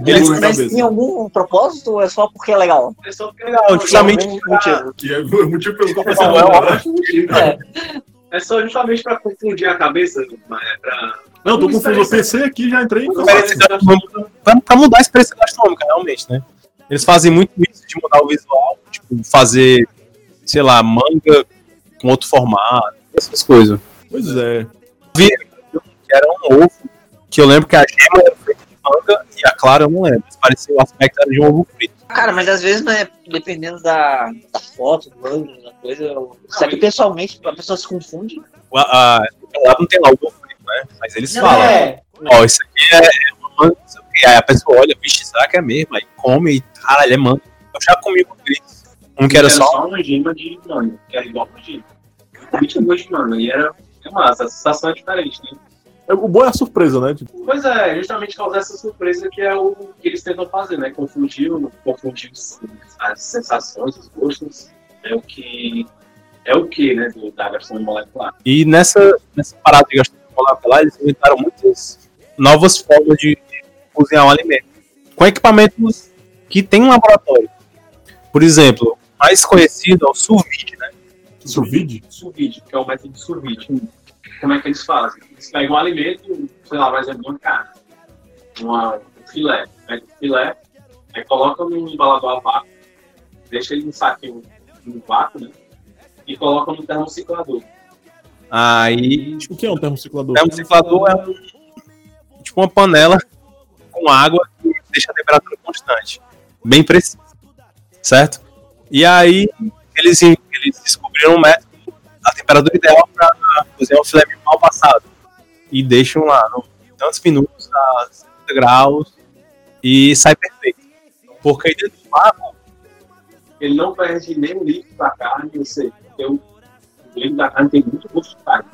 Eles- Mas tem algum propósito ou é só porque é legal? É só porque Legal, justamente Tem algum motivo. Que é o motivo pelo qual você Não, é. É. É só justamente pra confundir a cabeça, é pra. não, tô confuso. Eu pensei aqui já entrei gastronômica, pra, pra mudar a experiência gastronômica, realmente, né? Eles fazem muito isso de mudar o visual, tipo, fazer, sei lá, manga com outro formato, essas coisas. Pois é. Vi que era um ovo, que eu lembro que a gema era feita de manga e a clara eu não lembro. Mas parecia o aspecto era de um ovo frito. Cara, mas às vezes, né, dependendo da, da foto, do ângulo, da coisa, isso aqui pessoalmente a pessoa se confunde. O- A, a, lá não tem lá o ovo frito, né? Mas eles falam, é. ó, isso aqui é uma manga, não. Aí a pessoa olha, vixe, será que é mesmo? Aí come e, caralho, é manga. Eu já comi um deles. Um que era só uma gema de manga, que era igual gema. Eu tinha gosto de manga, e era. É massa, a sensação é diferente, né? É, O bom é a surpresa, né? Tipo, Pois é, justamente causar essa surpresa que é o que eles tentam fazer, né? Confundir, confundir as sensações, os gostos. É o que. É o que, né? Do, da gastronomia molecular. E nessa, nessa parada de gastronomia molecular, eles inventaram muitas novas formas de cozinhar um alimento. Com equipamentos que tem um laboratório. Por exemplo, o mais conhecido é o sous vide, né? sous vide? Sous vide, que é o método de sous vide. Como é que eles fazem? Eles pegam um alimento, sei lá, mais uma carne, uma, um filé, pega o filé, aí colocam num embalador a vácuo, deixa ele num saquinho no vácuo, né? E colocam no termociclador. Aí, O que é um termociclador? o termociclador é um, tipo uma panela com água que deixa a temperatura constante. Bem precisa. Certo? E aí, eles, eles descobriram um método, a temperatura ideal para cozinhar um filé mignon mal passado. E deixam lá, no, tantos minutos, a 60 graus, e sai perfeito. Porque aí dentro do vácuo, Ele não perde nem o líquido da carne, ou seja, o, o líquido da carne tem muito gosto de carne.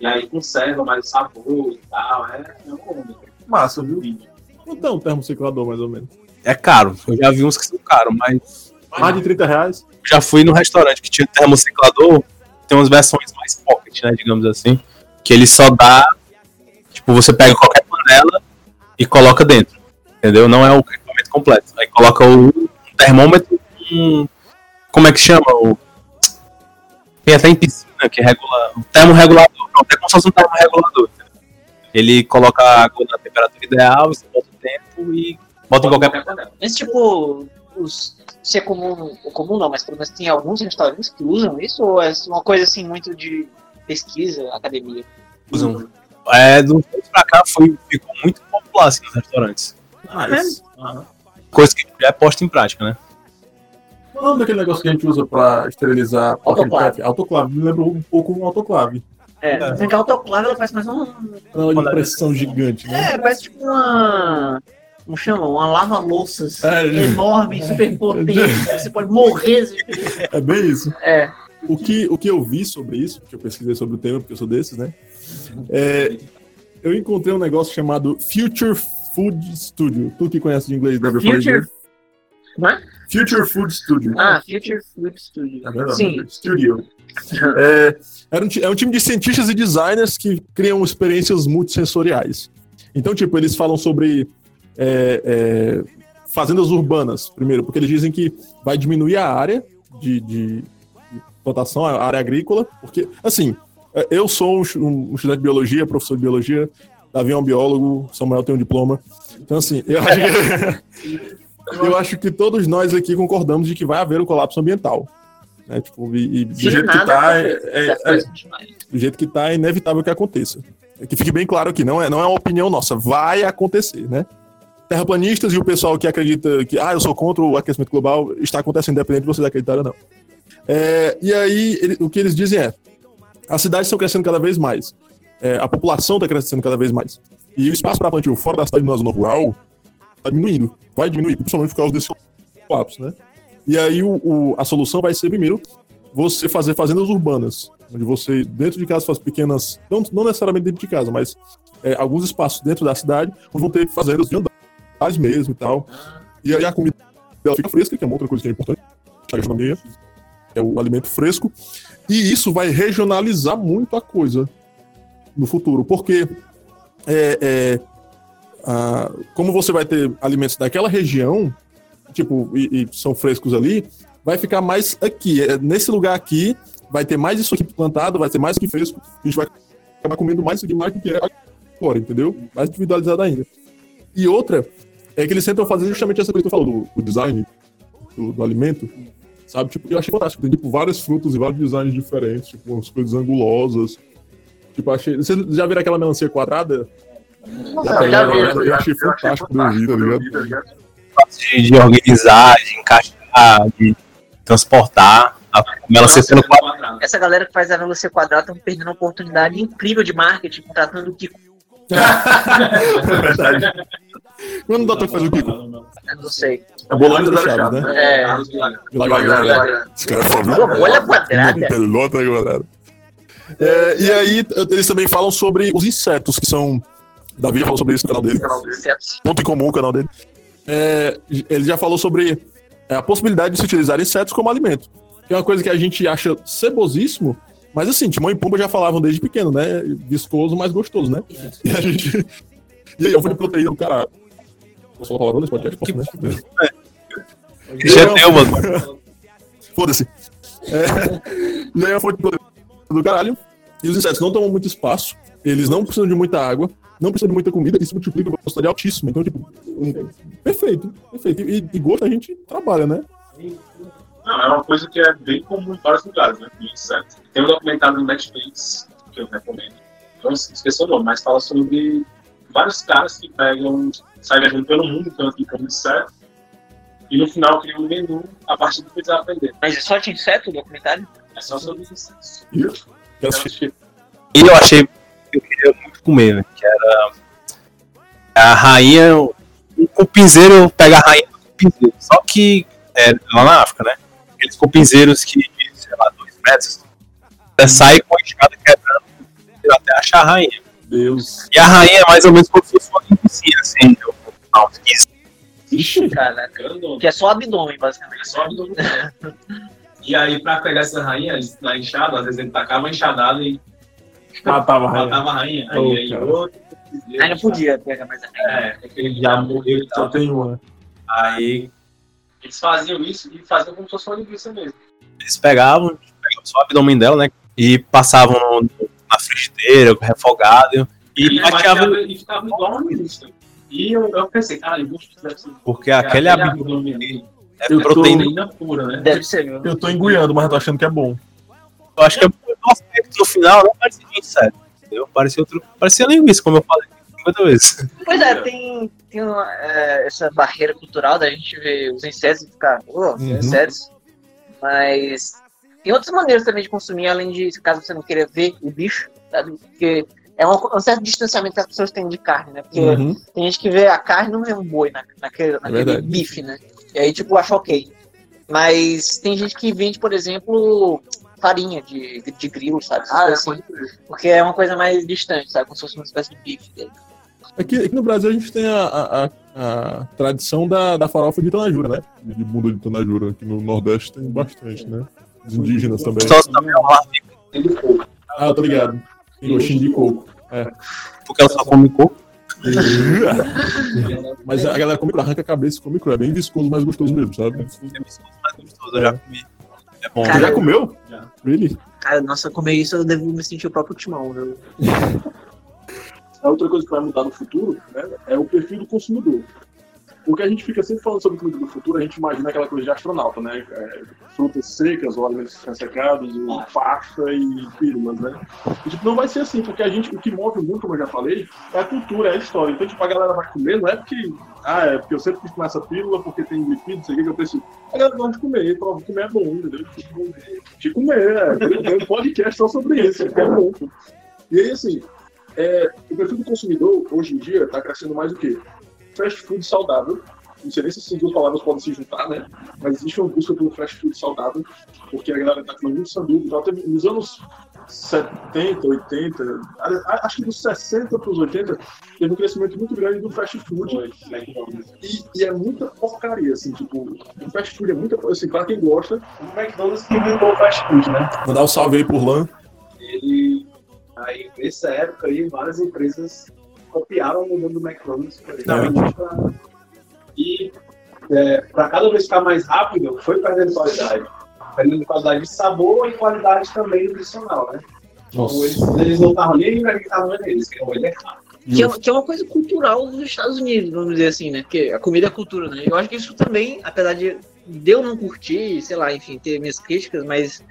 E aí conserva mais o sabor e tal. É, é uma onda. Massa, viu? Quanto é um termociclador, mais ou menos? é caro. Eu já vi uns que são caros, mas Mais de 30 reais? já fui no restaurante que tinha termociclador, tem umas versões mais pocket, né, digamos assim, que ele só dá, tipo, você pega qualquer panela nela e coloca dentro. Entendeu? Não é o equipamento completo. Aí coloca o um termômetro, um. Como é que chama? O, tem até em piscina que regula. O termorregulador. Pronto, é como se fosse um termorregulador. entendeu? Ele coloca a água na temperatura ideal, você bota o tempo e bota em qualquer. panela. Esse tipo, os, se é comum, ou comum não, mas pelo menos tem alguns restaurantes que usam isso, ou é uma coisa assim muito de pesquisa, academia? Usam. É, de uns tempos pra cá foi, ficou muito popular assim, nos restaurantes. Mas, Coisa que já é posta em prática, né? é o nome daquele negócio que a gente usa pra esterilizar Autoclave. Autoclave. Me lembra um pouco um autoclave. É, sendo que a autoclave ela faz mais um. Panela de pressão gigante, né? É, parece tipo uma. Como chama? Uma lava-louças É, enorme, super potente. Você pode morrer. se- É bem isso. É. O que, o que eu vi sobre isso, porque eu pesquisei sobre o tema, porque eu sou desses, né? É, eu encontrei um negócio chamado Future Food Studio. Tu que conhece de inglês deve Future. aprender. Como é? Future Food Studio. Ah, Future Food Studio. Vendo? Sim. Studio. É, era um é um time de cientistas e designers que criam experiências multissensoriais. Então, tipo, eles falam sobre é, é, fazendas urbanas, primeiro, porque eles dizem que vai diminuir a área de, de, de plantação, a área agrícola, porque, assim, é, eu sou um, um estudante de biologia, professor de biologia, Davi é um biólogo, Samuel tem um diploma. Então, assim, eu acho que, eu acho que todos nós aqui concordamos de que vai haver um colapso ambiental. Né? Tipo, e, e do jeito nada tá, é- é- continuarem. do jeito que tá, é inevitável que aconteça. É Que fique bem claro aqui, não é, não é uma opinião nossa, vai acontecer, né? Terraplanistas e o pessoal que acredita que, ah, eu sou contra o aquecimento global, está acontecendo independente de vocês acreditarem ou não. É, e aí, ele- o que eles dizem é, as cidades estão crescendo cada vez mais, É, a população está crescendo cada vez mais, e o espaço para plantio fora da cidade na zona rural está diminuindo, vai diminuir, principalmente por causa desse colapso, né? E aí, o- o- a solução vai ser, primeiro, você fazer fazendas urbanas, onde você, dentro de casa, faz pequenas, não, não necessariamente dentro de casa, mas é, alguns espaços dentro da cidade, onde vão ter fazendas de andares mesmo e tal. E aí a comida dela fica fresca, que é uma outra coisa que é importante, a é o alimento fresco, e isso vai regionalizar muito a coisa no futuro, porque é, é, a- como você vai ter alimentos daquela região, tipo, e, e são frescos ali, vai ficar mais aqui. É, nesse lugar aqui, vai ter mais isso aqui plantado, vai ter mais aqui fresco, a gente vai acabar comendo mais isso aqui mais do que é agora, entendeu? Mais individualizado ainda. E outra, é que eles tentam fazer justamente essa coisa que tu falou, do, do design do, do alimento, sabe? Tipo, eu achei fantástico. Tem, tipo, vários frutos e vários designs diferentes, tipo, umas coisas angulosas. Tipo, achei... Vocês já viram aquela melancia quadrada? Nossa, já vi. Eu achei fantástico de ouvir, tá ligado? De, de organizar, de encaixar, de transportar. A, ser sendo quadrado. Essa galera que faz a velocidade quadrada estão perdendo uma oportunidade incrível de marketing, contratando o Kiko. É verdade. Quando o doutor faz o Kiko? Eu não sei. A Bolândia da Chaves, né? É. De lá, galera. Esse cara é foda. Olha quadrada. Pelota, galera. É, e aí, eles também falam sobre os insetos, que são. Davi já falou sobre isso no canal dele. Ponto em comum o canal dele. É, ele já falou sobre é, a possibilidade de se utilizar insetos como alimento. Que é uma coisa que a gente acha cebosíssimo, mas assim, Timão e Pumba já falavam desde pequeno, né? Viscoso, mas gostoso, né? E a gente. E aí, eu fui de proteína do caralho. Posso falar palavrão nesse podcast? Posso, né? Já deu, mano. Foda-se. É, e do caralho. E os insetos não tomam muito espaço, eles não precisam de muita água, não precisam de muita comida, e se multiplicam com velocidade altíssima. Então, tipo, um- perfeito, perfeito. E, e gosto a gente trabalha, né? Não, é uma coisa que é bem comum em vários lugares, né? de. Tem um documentário no Netflix que eu recomendo. Eu esqueci o nome, mas fala sobre vários caras que pegam, saem viajando pelo mundo, tanto que como inseto, e no final criam um menu a partir do que eles aprenderam. Mas é só de inseto o documentário? É só sobre os insetos. Assistir. E eu achei que eu queria muito comer, né? Que era a rainha. O cupinzeiro pega a rainha do cupinzeiro. Só que é, lá na África, né? Aqueles cupinzeiros que, sei lá, dois metros, você sai com a escada quebrando até achar a rainha. Deus. E a rainha é mais ou menos como se fosse uma linguicinha, assim, de uns 15 Ixi, Caraca. Que é só abdômen, basicamente. É só abdômen. E aí, pra pegar essa rainha, eles, na enxada, às vezes ele tacava a enxadada e matava a rainha. matava a rainha. Aí, Oh, aí cara. outro dias. Ainda podia pegar mais É, é que ele já morreu e Só tal. tem uma. Aí Eles faziam isso e faziam como se fosse uma linguiça mesmo. eles pegavam, pegavam só o abdômen dela, né? E passavam no- na frigideira, refogado. E E bateava e ficava igual uma linguiça. E eu, eu pensei, cara, linguiça deve ser porque aquele abdômen é Eu tô- proteína. pura, né? Deve ser, viu? Eu tô enguiando, mas eu tô achando que é bom. Eu acho que é o aspecto no final não parecia 27, entendeu? Parecia outro. Parecia linguiça, como eu falei 50 vezes. Pois é, tem, tem uma, é, essa barreira cultural da gente ver os insetos e ficar, oh, Uhum. insetos. Mas tem outras maneiras também de consumir, além de, caso você não queira ver o bicho, sabe? Porque é um, um certo distanciamento que as pessoas têm de carne, né? Porque Uhum. tem gente que vê a carne não vê um boi na, naquele, naquele verdade. bife, né? E aí, tipo, acha ok. Mas tem gente que vende, por exemplo, farinha de, de grilo, sabe? Ah, é, assim. Porque é uma coisa mais distante, sabe? Como se fosse uma espécie de bife dele. Aqui, aqui no Brasil a gente tem a, a, a- a tradição da, da farofa de Tanajura, né? De bunda de Tanajura. Aqui no Nordeste tem bastante, né? Os indígenas também. Só também é uma Tem do coco. Ah, tô ligado. Tem gostinho de coco. porque ela só come coco. Mas a galera come cru, arranca a cabeça e come cru. É bem viscoso, mais gostoso mesmo, sabe? É viscoso, mais gostoso, eu já comi. É bom. Cara, já comeu? Já. Really? Cara, nossa, comer isso eu devo me sentir o próprio timão, viu? A outra coisa que vai mudar no futuro né, é o perfil do consumidor. Porque a gente fica sempre falando sobre comida do futuro, a gente imagina aquela coisa de astronauta, né? É, frutas secas, ou ressecados, ou pasta e pílulas, né? E, tipo, não vai ser assim, porque a gente, o que move muito, como eu já falei, é a cultura, é a história. Então, tipo, a galera vai comer, não é porque, ah, é porque eu sempre quis tomar essa pílula, porque tem lipídio, sei o que, que eu preciso. A galera gosta de comer, prova que comer é bom, entendeu? De comer, é. Tem um podcast só sobre isso, que é bom. E aí, assim, é, o perfil do consumidor, hoje em dia, está crescendo mais o quê? Fast food saudável. Não sei nem se essas duas palavras podem se juntar, né? Mas existe uma busca pelo fast food saudável, porque a galera está comendo muito sanduíche. Então, teve, nos anos 70, 80, a- a- acho que dos 60 para os 80, teve um crescimento muito grande do fast food. E, e é muita porcaria, assim, tipo, o fast food é muita coisa, assim, para quem gosta, O McDonald's que inventou o fast food, né? Mandar um salve aí por Lan. Ele, aí, nessa época aí, várias empresas copiaram o modelo do McDonald's. justamente pra- E é, para cada vez ficar mais rápido, foi perdendo qualidade. Perdendo qualidade de sabor e qualidade também nutricional, né? Nossa. Então, eles, eles não estavam nem acreditavam neles, que ele é errado. Que é, que é uma coisa cultural dos Estados Unidos, vamos dizer assim, né? Porque a comida é cultura, né? Eu acho que isso também, apesar de, de eu não curtir, sei lá, enfim, ter minhas críticas, mas,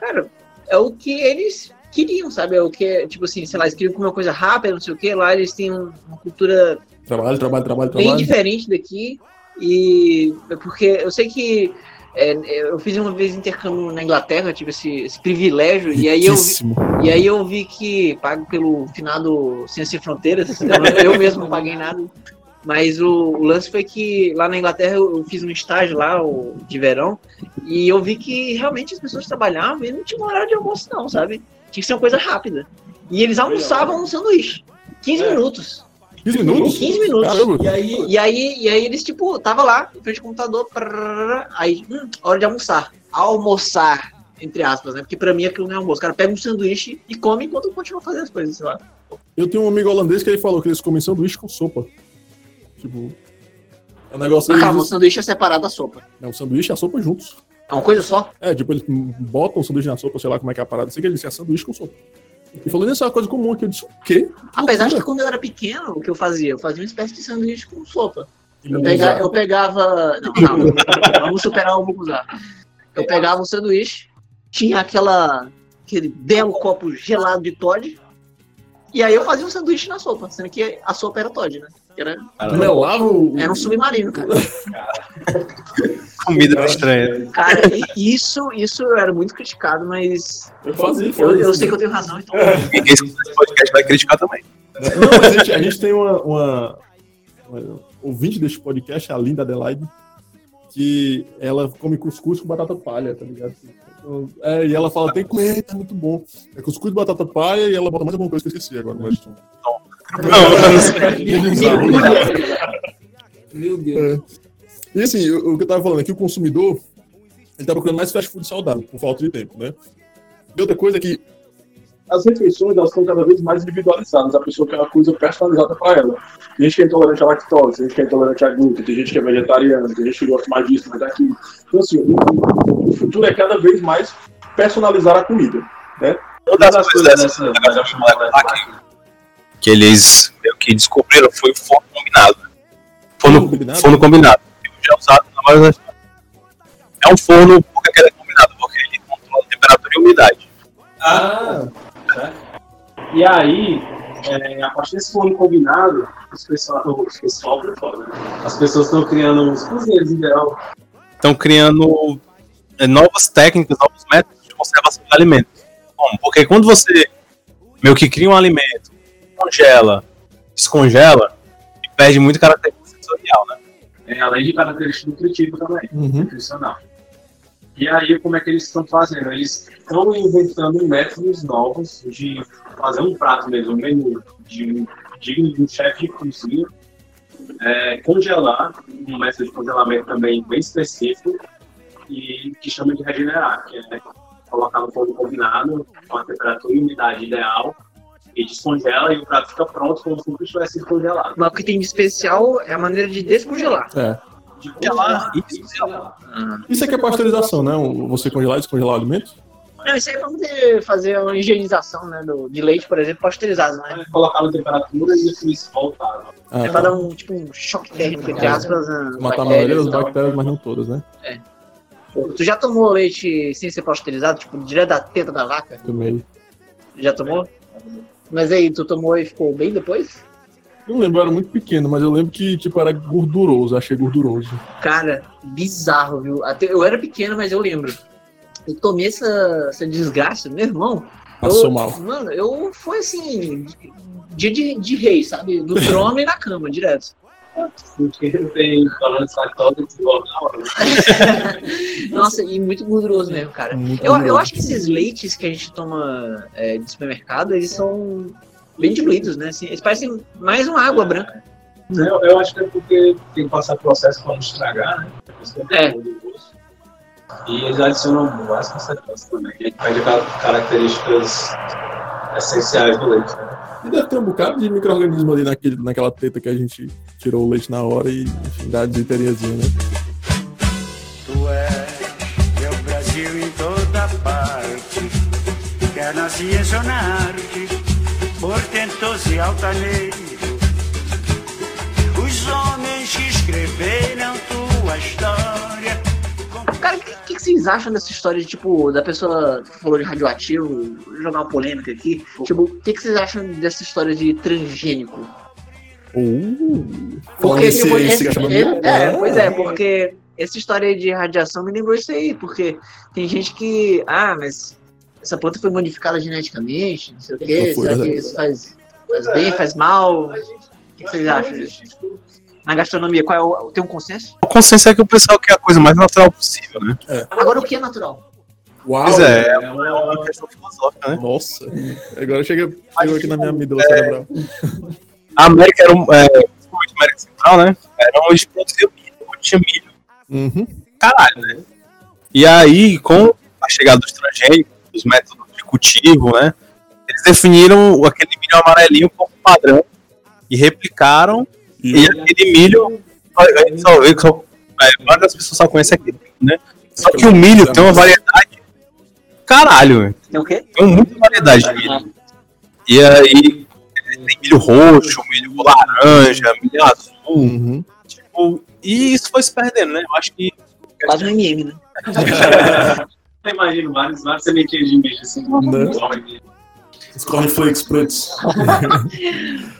cara, é o que eles queriam, sabe? É o que, tipo assim, sei lá, eles queriam comer uma coisa rápida, não sei o que, lá eles têm um- uma cultura Trabalho, trabalho, trabalho, bem trabalho. diferente daqui. E porque eu sei que é, eu fiz uma vez intercâmbio na Inglaterra, tive esse, esse privilégio, e aí eu vi, e aí eu vi que pago pelo finado Ciência Sem Fronteiras, eu mesmo não paguei nada. Mas o, o lance foi que lá na Inglaterra eu eu fiz um estágio lá o, de verão e eu vi que realmente as pessoas trabalhavam e não tinha horário de almoço não, sabe? Tinha que ser uma coisa rápida. E eles almoçavam no sanduíche. 15 minutos. 15 minutos? 15 minutos. Caramba. E aí, e aí, e aí eles, tipo, tava lá, em frente ao computador, prrr, aí, hum, hora de almoçar. Almoçar, entre aspas, né? Porque pra mim aquilo não é almoço. O cara pega um sanduíche e come enquanto continua fazendo as coisas, sei lá. Eu tenho um amigo holandês que ele falou que eles comem sanduíche com sopa. Tipo. É um negócio. Calma, o sanduíche é separado da sopa. é um sanduíche e a sopa juntos. É uma coisa só? É, tipo, eles botam o sanduíche na sopa, sei lá como é que é a parada. Sei que eles dizem é sanduíche com sopa. E falou, isso é uma coisa comum aqui. Eu disse, o quê? Apesar de que quando eu era pequeno, o que eu fazia? Eu fazia uma espécie de sanduíche com sopa. Eu, Hum, pega- eu pegava. Não, não, vamos superar o Muguzá. Eu pegava o sanduíche, tinha aquela, aquele belo copo gelado de Todd, e aí eu fazia um sanduíche na sopa, sendo que a sopa era Todd, né? Era, melava o. era um submarino, cara. Comida estranha. Cara, isso, isso eu era muito criticado, mas Eu fazia. eu, fazia. eu sei que eu tenho razão, então. Ninguém escuta esse podcast vai criticar também. Não, a gente, a gente tem uma, uma, uma ouvinte deste podcast, a Linda Adelaide, que ela come cuscuz com batata palha, tá ligado? Então, É, e ela fala, tem que comer, tá muito bom. É cuscuz de batata palha e ela bota mais alguma coisa que eu esqueci agora. Mas... Meu Deus. E assim, o, o que eu tava falando aqui, o consumidor, ele tá procurando mais fast food saudável, por falta de tempo, né? E outra coisa é que as refeições elas estão cada vez mais individualizadas. A pessoa quer uma coisa personalizada para ela. Tem gente que é intolerante à lactose, tem gente que é intolerante a glúten, tem gente que é vegetariano, tem gente que gosta mais disso, mais daquilo. Então, assim, o, futuro é cada vez mais personalizar a comida. Né? Uma das coisas dessas negócio de molecular que, que eles que descobriram foi o forno combinado. Forno, Forno combinado? forno combinado. É usado na maioria das É um forno, porque que ele é combinado? Porque ele controla a temperatura e umidade. Ah, E aí, é, a partir desse forno combinado, os pessoal, os pessoal fora, né? as pessoas estão criando uns cozinheiros ideal. Estão criando é, novas técnicas, novos métodos de conservação de alimentos. Como? Porque quando você meio que cria um alimento, congela, descongela, e perde muito característica sensorial, né? É, além de característica nutritiva também, Uhum. nutricional. E aí, como é que eles estão fazendo? Eles estão inventando métodos novos de fazer um prato mesmo, um menu de, de um chefe de cozinha, é, congelar, um método de congelamento também bem específico, e que chama de regenerar, que é colocar no forno combinado, com a temperatura e umidade ideal, e descongela e o prato fica pronto como se nunca tivesse sido congelado. Mas o que tem de especial é a maneira de descongelar. É. De congelar e descongelar. Isso aqui é pasteurização, né? Você congelar e descongelar o alimento? Não, isso aí é pra poder fazer uma higienização né, do, de leite, por exemplo, pasteurizado, né? É, colocar na temperatura e depois voltar. Ah, É pra dar um, tipo, um choque térmico, entre aspas, na Matar a maioria das bactérias, mas não todas, né? Tu já tomou leite sem ser pasteurizado, tipo, direto da teta da vaca? Tomei. Já tomou? Mas aí, tu tomou e ficou bem depois? Não lembro, eu era muito pequeno, mas eu lembro que, tipo, era gorduroso, achei gorduroso. Cara, bizarro, viu? Até, eu era pequeno, mas eu lembro. Eu tomei essa, essa desgraça, meu irmão. Passou eu, mal. Mano, eu foi assim, dia de, de rei, sabe? No trono e na cama, direto. Porque tem lactose desenvolve na hora. né? Nossa, e muito gorduroso mesmo, cara. Muito Eu, eu acho que esses leites que a gente toma é, de supermercado, eles são bem diluídos, né? Assim, eles parecem mais uma água branca. Eu, eu acho que é porque tem que passar processo para não estragar, né? É. gorduroso. E eles adicionam várias conservantes também, que perde ca- características essenciais do leite. Né? E deve ter um bocado de micro-organismo ali naquele, naquela teta que a gente tirou o leite na hora e, enfim, dá a desinteriazinha, né? Tu és meu Brasil em toda parte, quer na ciência ou na arte, portentoso e altaneiro. Os homens que escreveram tua história. Cara, o que, que, vocês acham dessa história de, tipo, da pessoa que falou de radioativo, vou jogar uma polêmica aqui. Tipo, o que, que vocês acham dessa história de transgênico? Uh, Porque, esse, tipo, esse esse- gachamadinho. é, Ah, pois é, porque essa história de radiação me lembrou isso aí, porque tem gente que, ah, mas essa planta foi modificada geneticamente, não sei o quê, será que né? isso faz, faz bem, faz mal? O que, que vocês acham disso? Na gastronomia, qual é o, tem um consenso? O consenso é que o pessoal quer a coisa mais natural possível, né? Agora, o que é natural? Uau! Pois é, é uma, é uma questão filosófica, né? Nossa, agora chega, chegou aqui na minha amígdala cerebral. A América era um. É, principalmente a América Central, né? Era onde produzia milho, onde tinha milho. Uhum. Caralho, né? E aí, com a chegada dos transgênicos, os métodos de cultivo, né? Eles definiram aquele milho amarelinho como padrão e replicaram. E, aquele milho, a gente só vê que só, é, várias pessoas só conhecem aquele, né? Só que o milho tem uma variedade. Caralho, velho. Tem o quê? Tem muita variedade de milho. E aí tem milho roxo, milho laranja, milho azul. Uhum. Tipo, e isso foi se perdendo, né? Eu acho que. Quase um MM, né? Eu imagino vários, várias sementinhas de milho assim. Né? Os cornflakes pretos.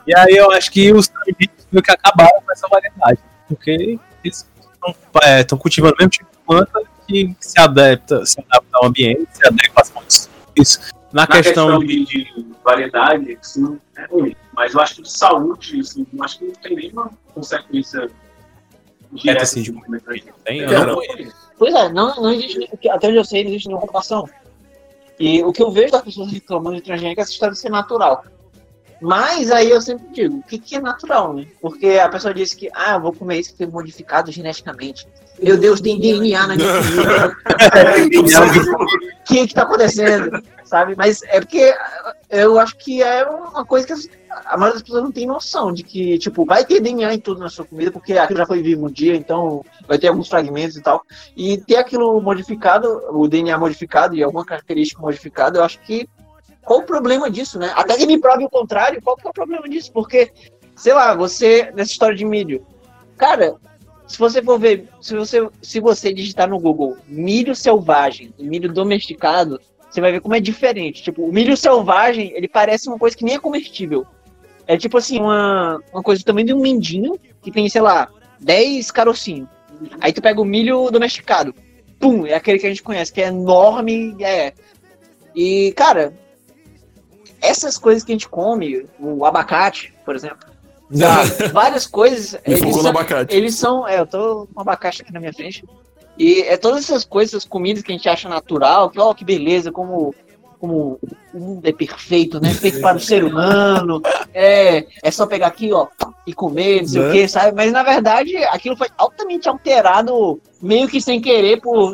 E aí eu acho que os transgênicos meio que acabaram com essa variedade. Porque eles estão cultivando o mesmo tipo de planta que se adapta, se adapta ao ambiente, se adequa às condições. Na, Na questão, questão, de, de variedade, isso é ruim. Mas eu acho que de saúde, assim, eu acho que não tem nenhuma consequência direta assim, de assim, transgênico. tem, eu não conheço. Pois é, não, não existe, até onde eu sei, não existe nenhuma comparação. E o que eu vejo das pessoas reclamando de transgênico é essa história de ser natural. Mas aí eu sempre digo, o que, que é natural, né? Porque a pessoa disse que, ah, eu vou comer isso que foi modificado geneticamente. Meu Deus, tem DNA na minha comida. O que que tá acontecendo? Sabe? Mas é porque eu acho que é uma coisa que a maioria das pessoas não tem noção de que, tipo, vai ter DNA em tudo na sua comida, porque aquilo já foi vivo um dia, então vai ter alguns fragmentos e tal. E ter aquilo modificado, o DNA modificado e alguma característica modificada, eu acho que. Qual o problema disso, né? Até que me prove o contrário, qual que é o problema disso? Porque, sei lá, você, nessa história de milho, cara, se você for ver, se você, se você digitar no Google milho selvagem e milho domesticado, você vai ver como é diferente. Tipo, o milho selvagem, ele parece uma coisa que nem é comestível. É tipo assim, uma, uma coisa tamanho de um mindinho, que tem, sei lá, 10 carocinhos. Aí tu pega o milho domesticado. Pum, é aquele que a gente conhece, que é enorme, é. E, cara, essas coisas que a gente come, o abacate, por exemplo, várias coisas. Me eles são- abacate. eles são. É, eu tô com um abacaxi aqui na minha frente. E é todas essas coisas, essas comidas que a gente acha natural, que, ó, que beleza, como, como o mundo é perfeito, né? Feito para o ser humano. É, é só pegar aqui, ó, e comer, não sei Né? o que, sabe? Mas na verdade, aquilo foi altamente alterado, meio que sem querer, por.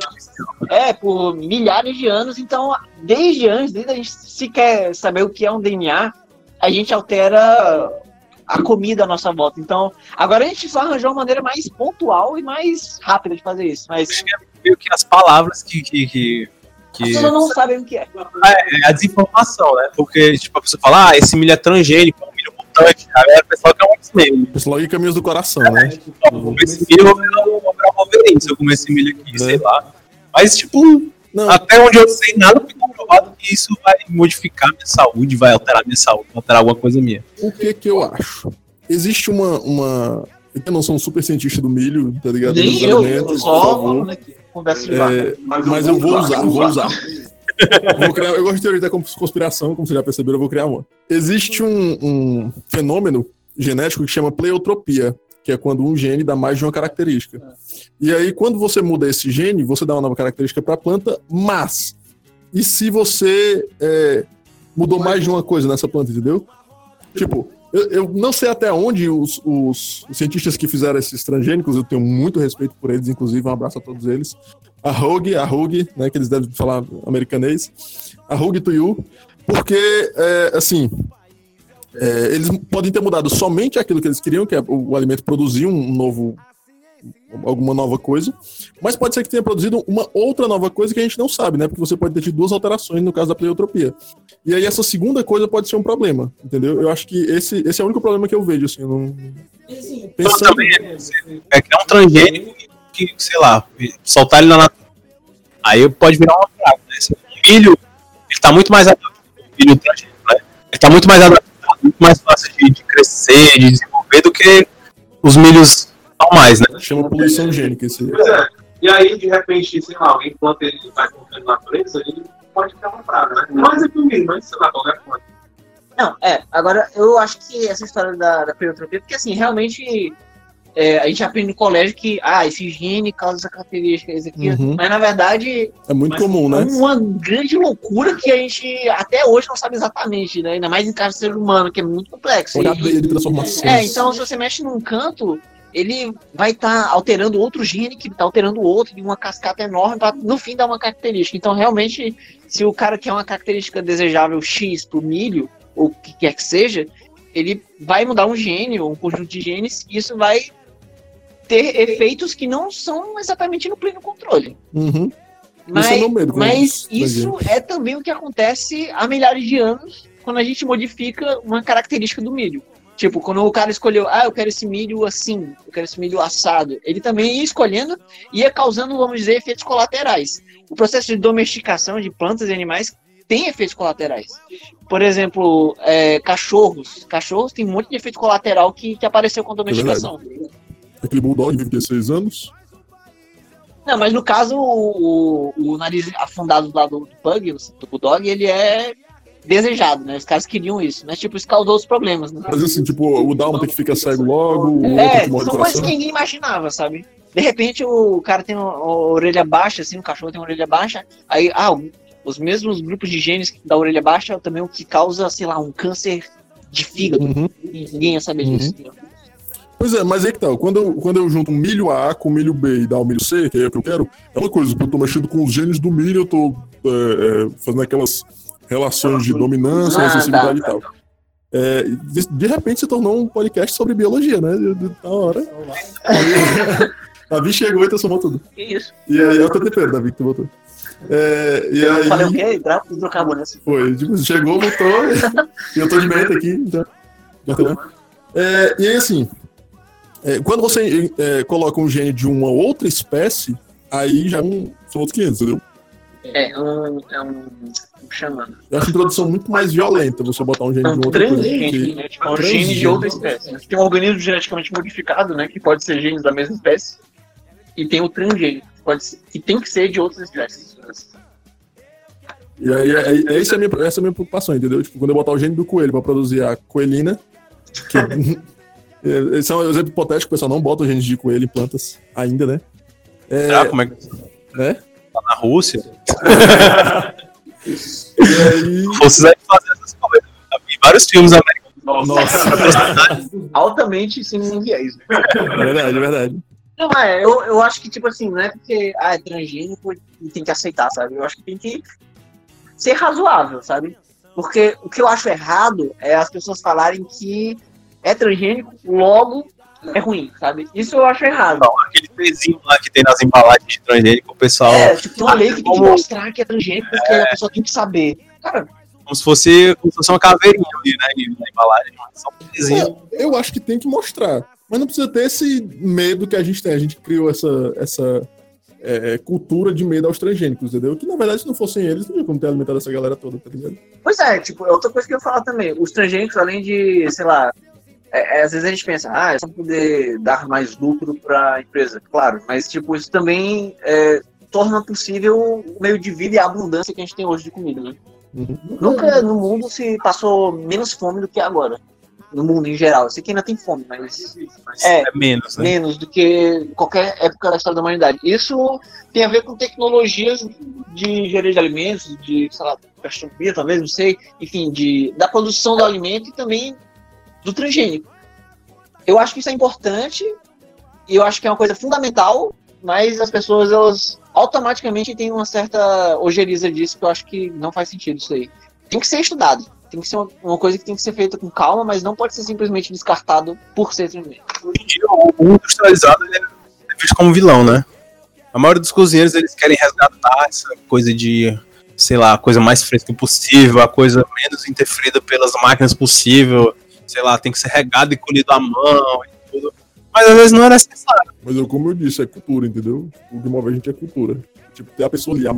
É, por milhares de anos. Então, desde antes, desde a gente se quer saber o que é um DNA, a gente altera a comida à nossa volta. Então, agora a gente só arranjou uma maneira mais pontual e mais rápida de fazer isso. Mas as Meio que as palavras que. que, que, que- pessoas não sabem o que é. É a desinformação, né? Porque, tipo, a pessoa fala, ah, esse milho é transgênico, é um milho mutante. Agora o pessoal quer um X-Men. Pessoal, e caminhos do coração, né? Eu comer esse milho, eu vou virar um- um se eu comer esse milho aqui, sei lá. Mas, tipo, Não, até onde eu sei, nada foi comprovado que isso vai modificar minha saúde, vai alterar minha saúde, vai alterar alguma coisa minha. o que que eu acho? Existe uma. uma... Eu não sou um super cientista do milho, tá ligado? Nem eu, por só conversa de bar. É, mas eu vou usar, vou usar. Vou criar- eu gosto de teoria da conspiração, como vocês já perceberam, eu vou criar uma. Existe um, um fenômeno genético que chama pleiotropia, que é quando um gene dá mais de uma característica. E aí, quando você muda esse gene, você dá uma nova característica para a planta, mas e se você é, mudou mais de uma coisa nessa planta, entendeu? Tipo, eu, eu não sei até onde os, os- os cientistas que fizeram esses transgênicos, eu tenho muito respeito por eles, inclusive, um abraço a todos eles. A Rogue, a Rogue, né, que eles devem falar americanês. A Rogue to you, porque, é, assim, é, eles podem ter mudado somente aquilo que eles queriam, que é o, o alimento produzir um novo, alguma nova coisa, mas pode ser que tenha produzido uma outra nova coisa que a gente não sabe, né? Porque você pode ter tido duas alterações no caso da pleiotropia. E aí essa segunda coisa pode ser um problema, entendeu? Eu acho que esse, esse é o único problema que eu vejo, assim, eu não... Pensando... também é criar um transgênico que, sei lá, soltar ele na natureza. Aí pode virar uma praga, né? Esse milho, ele tá muito mais adaptado, o né? Ele tá muito mais adaptado, muito mais fácil de, de crescer, de desenvolver do que os milhos normais, né? Chama poluição gênica esse. Pois é. E aí, de repente, sei lá, alguém planta ele e vai colocando na natureza, ele pode uma praga, né? Não mais é comigo, mas sei lá, qualquer coisa. Não, é. Agora, eu acho que essa história da, da porque assim, realmente é, a gente aprende no colégio que, ah, esse gene causa essa característica, isso aqui. Uhum. Mas na verdade, É muito comum, é né? uma grande loucura que a gente até hoje não sabe exatamente, né? Ainda mais em caso do ser humano, que é muito complexo. Olha a E- teia de transformações. É, então se você mexe num canto, ele vai estar alterando outro gene que está alterando outro de uma cascata enorme para no fim dar uma característica. Então realmente, se o cara quer uma característica desejável X pro milho ou o que quer que seja, ele vai mudar um gene ou um conjunto de genes e isso vai ter efeitos que não são exatamente no pleno controle. Uhum. Mas, é medo mas isso é também o que acontece há milhares de anos quando a gente modifica uma característica do milho. Tipo, quando o cara escolheu, ah, eu quero esse milho assim, eu quero esse milho assado, ele também ia escolhendo e ia causando, vamos dizer, efeitos colaterais. O processo de domesticação de plantas e animais tem efeitos colaterais. Por exemplo, é, cachorros. Cachorros tem um monte de efeito colateral que, que apareceu com a domesticação. Aquele bulldog vive 16 anos. Não, mas no caso, o, o- o nariz afundado lá do, do Pug, do Bulldog, ele é desejado, né? Os caras queriam isso, mas tipo, isso causou os problemas, né? Mas assim, tipo, o Dálmata que fica cego logo, É, são coisas que ninguém imaginava, sabe? De repente o cara tem uma, uma orelha baixa, assim, o cachorro tem uma orelha baixa, aí, ah, os mesmos grupos de genes da orelha baixa também é o que causa, sei lá, um câncer de fígado. Uhum. Ninguém ia saber Uhum. Pois é, mas aí que tal? Quando eu, quando eu junto um milho A com milho B e dá o milho C, que é o que eu quero, é uma coisa, porque eu tô mexendo com os genes do milho, eu tô é, é, fazendo aquelas relações de dominância, Ah, acessibilidade tá, e tal. É, de, de repente se tornou um podcast sobre biologia, né? De- de- Da hora. Davi chegou e transformou tudo. Que isso? E aí é o teu tempero, Davi, que tu botou. É, e Eu aí, falei o quê? De hidrocarbono. foi, tipo, chegou, voltou, e eu tô de meta aqui, então. já entendeu? É, e aí, assim, é, quando você é, coloca um gene de uma outra espécie, aí já é um, são outros 500, entendeu? É um. É um. Como chama? Eu acho a introdução muito mais violenta você botar um gene É de outra coisa. porque- né? Tipo, é um gene de outra espécie. Tem um organismo geneticamente modificado, né? Que pode ser genes da mesma espécie. E tem o transgênico, que, pode ser, que tem que ser de outras espécies. E aí, é, é, essa, é a minha, essa é a minha preocupação, entendeu? Tipo, quando eu botar o gene do coelho pra produzir a coelina, que é, esse é um exemplo hipotético, o pessoal não bota o gene de coelho em plantas ainda, né? É, Será como é que né? tá na Rússia? E aí, Vocês aí fazem essas coisas. Eu vi vários filmes americanos. nossa, Altamente sem viés. né? é verdade, é verdade. Não, é, eu, eu acho que, tipo assim, não é porque ah, é transgênico e tem que aceitar, sabe? Eu acho que tem que ser razoável, sabe? Porque o que eu acho errado é as pessoas falarem que é transgênico, logo é ruim, sabe? Isso eu acho errado. Aquele pezinho lá que tem nas embalagens de transgênico, o pessoal. É, tipo, tem uma lei que tem que Como- mostrar que é transgênico, porque a pessoa tem que saber. Cara, Como se fosse, como se fosse uma caveirinha ali, né? Na embalagem, mas só um pezinho. É, eu acho que tem que mostrar. Mas não precisa ter esse medo que a gente tem. A gente criou essa, essa é, cultura de medo aos transgênicos, entendeu? Que na verdade, se não fossem eles, não tinha como ter alimentado essa galera toda, tá ligado? Pois é, tipo, é outra coisa que eu ia falar também. Os transgênicos, além de, sei lá, é, é, às vezes a gente pensa, ah, é só poder dar mais lucro para a empresa. Claro, mas, tipo, isso também é, torna possível o meio de vida e a abundância que a gente tem hoje de comida, né? Uhum. Nunca no mundo se passou menos fome do que agora. No mundo em geral. Eu sei que ainda tem fome, mas é, É menos, né? menos do que qualquer época da história da humanidade. Isso tem a ver com tecnologias de engenharia de alimentos, de, sei lá, gastronomia talvez, não sei, enfim, de, da produção do alimento e também do transgênico. Eu acho que isso é importante e eu acho que é uma coisa fundamental, mas as pessoas, elas automaticamente têm uma certa ojeriza disso que eu acho que não faz sentido isso aí. Tem que ser estudado. Tem que ser uma, uma coisa que tem que ser feita com calma, mas não pode ser simplesmente descartado por ser transgênico. Hoje em dia, o industrializado é visto como vilão, né? A maioria dos cozinheiros eles querem resgatar essa coisa de, sei lá, a coisa mais fresca possível, a coisa menos interferida pelas máquinas possível, sei lá, tem que ser regado e colhido à mão e tudo. Mas às vezes não é necessário. Mas eu, como eu disse, é cultura, entendeu? O que move a gente é cultura. Tipo, ter a pessoa ali, a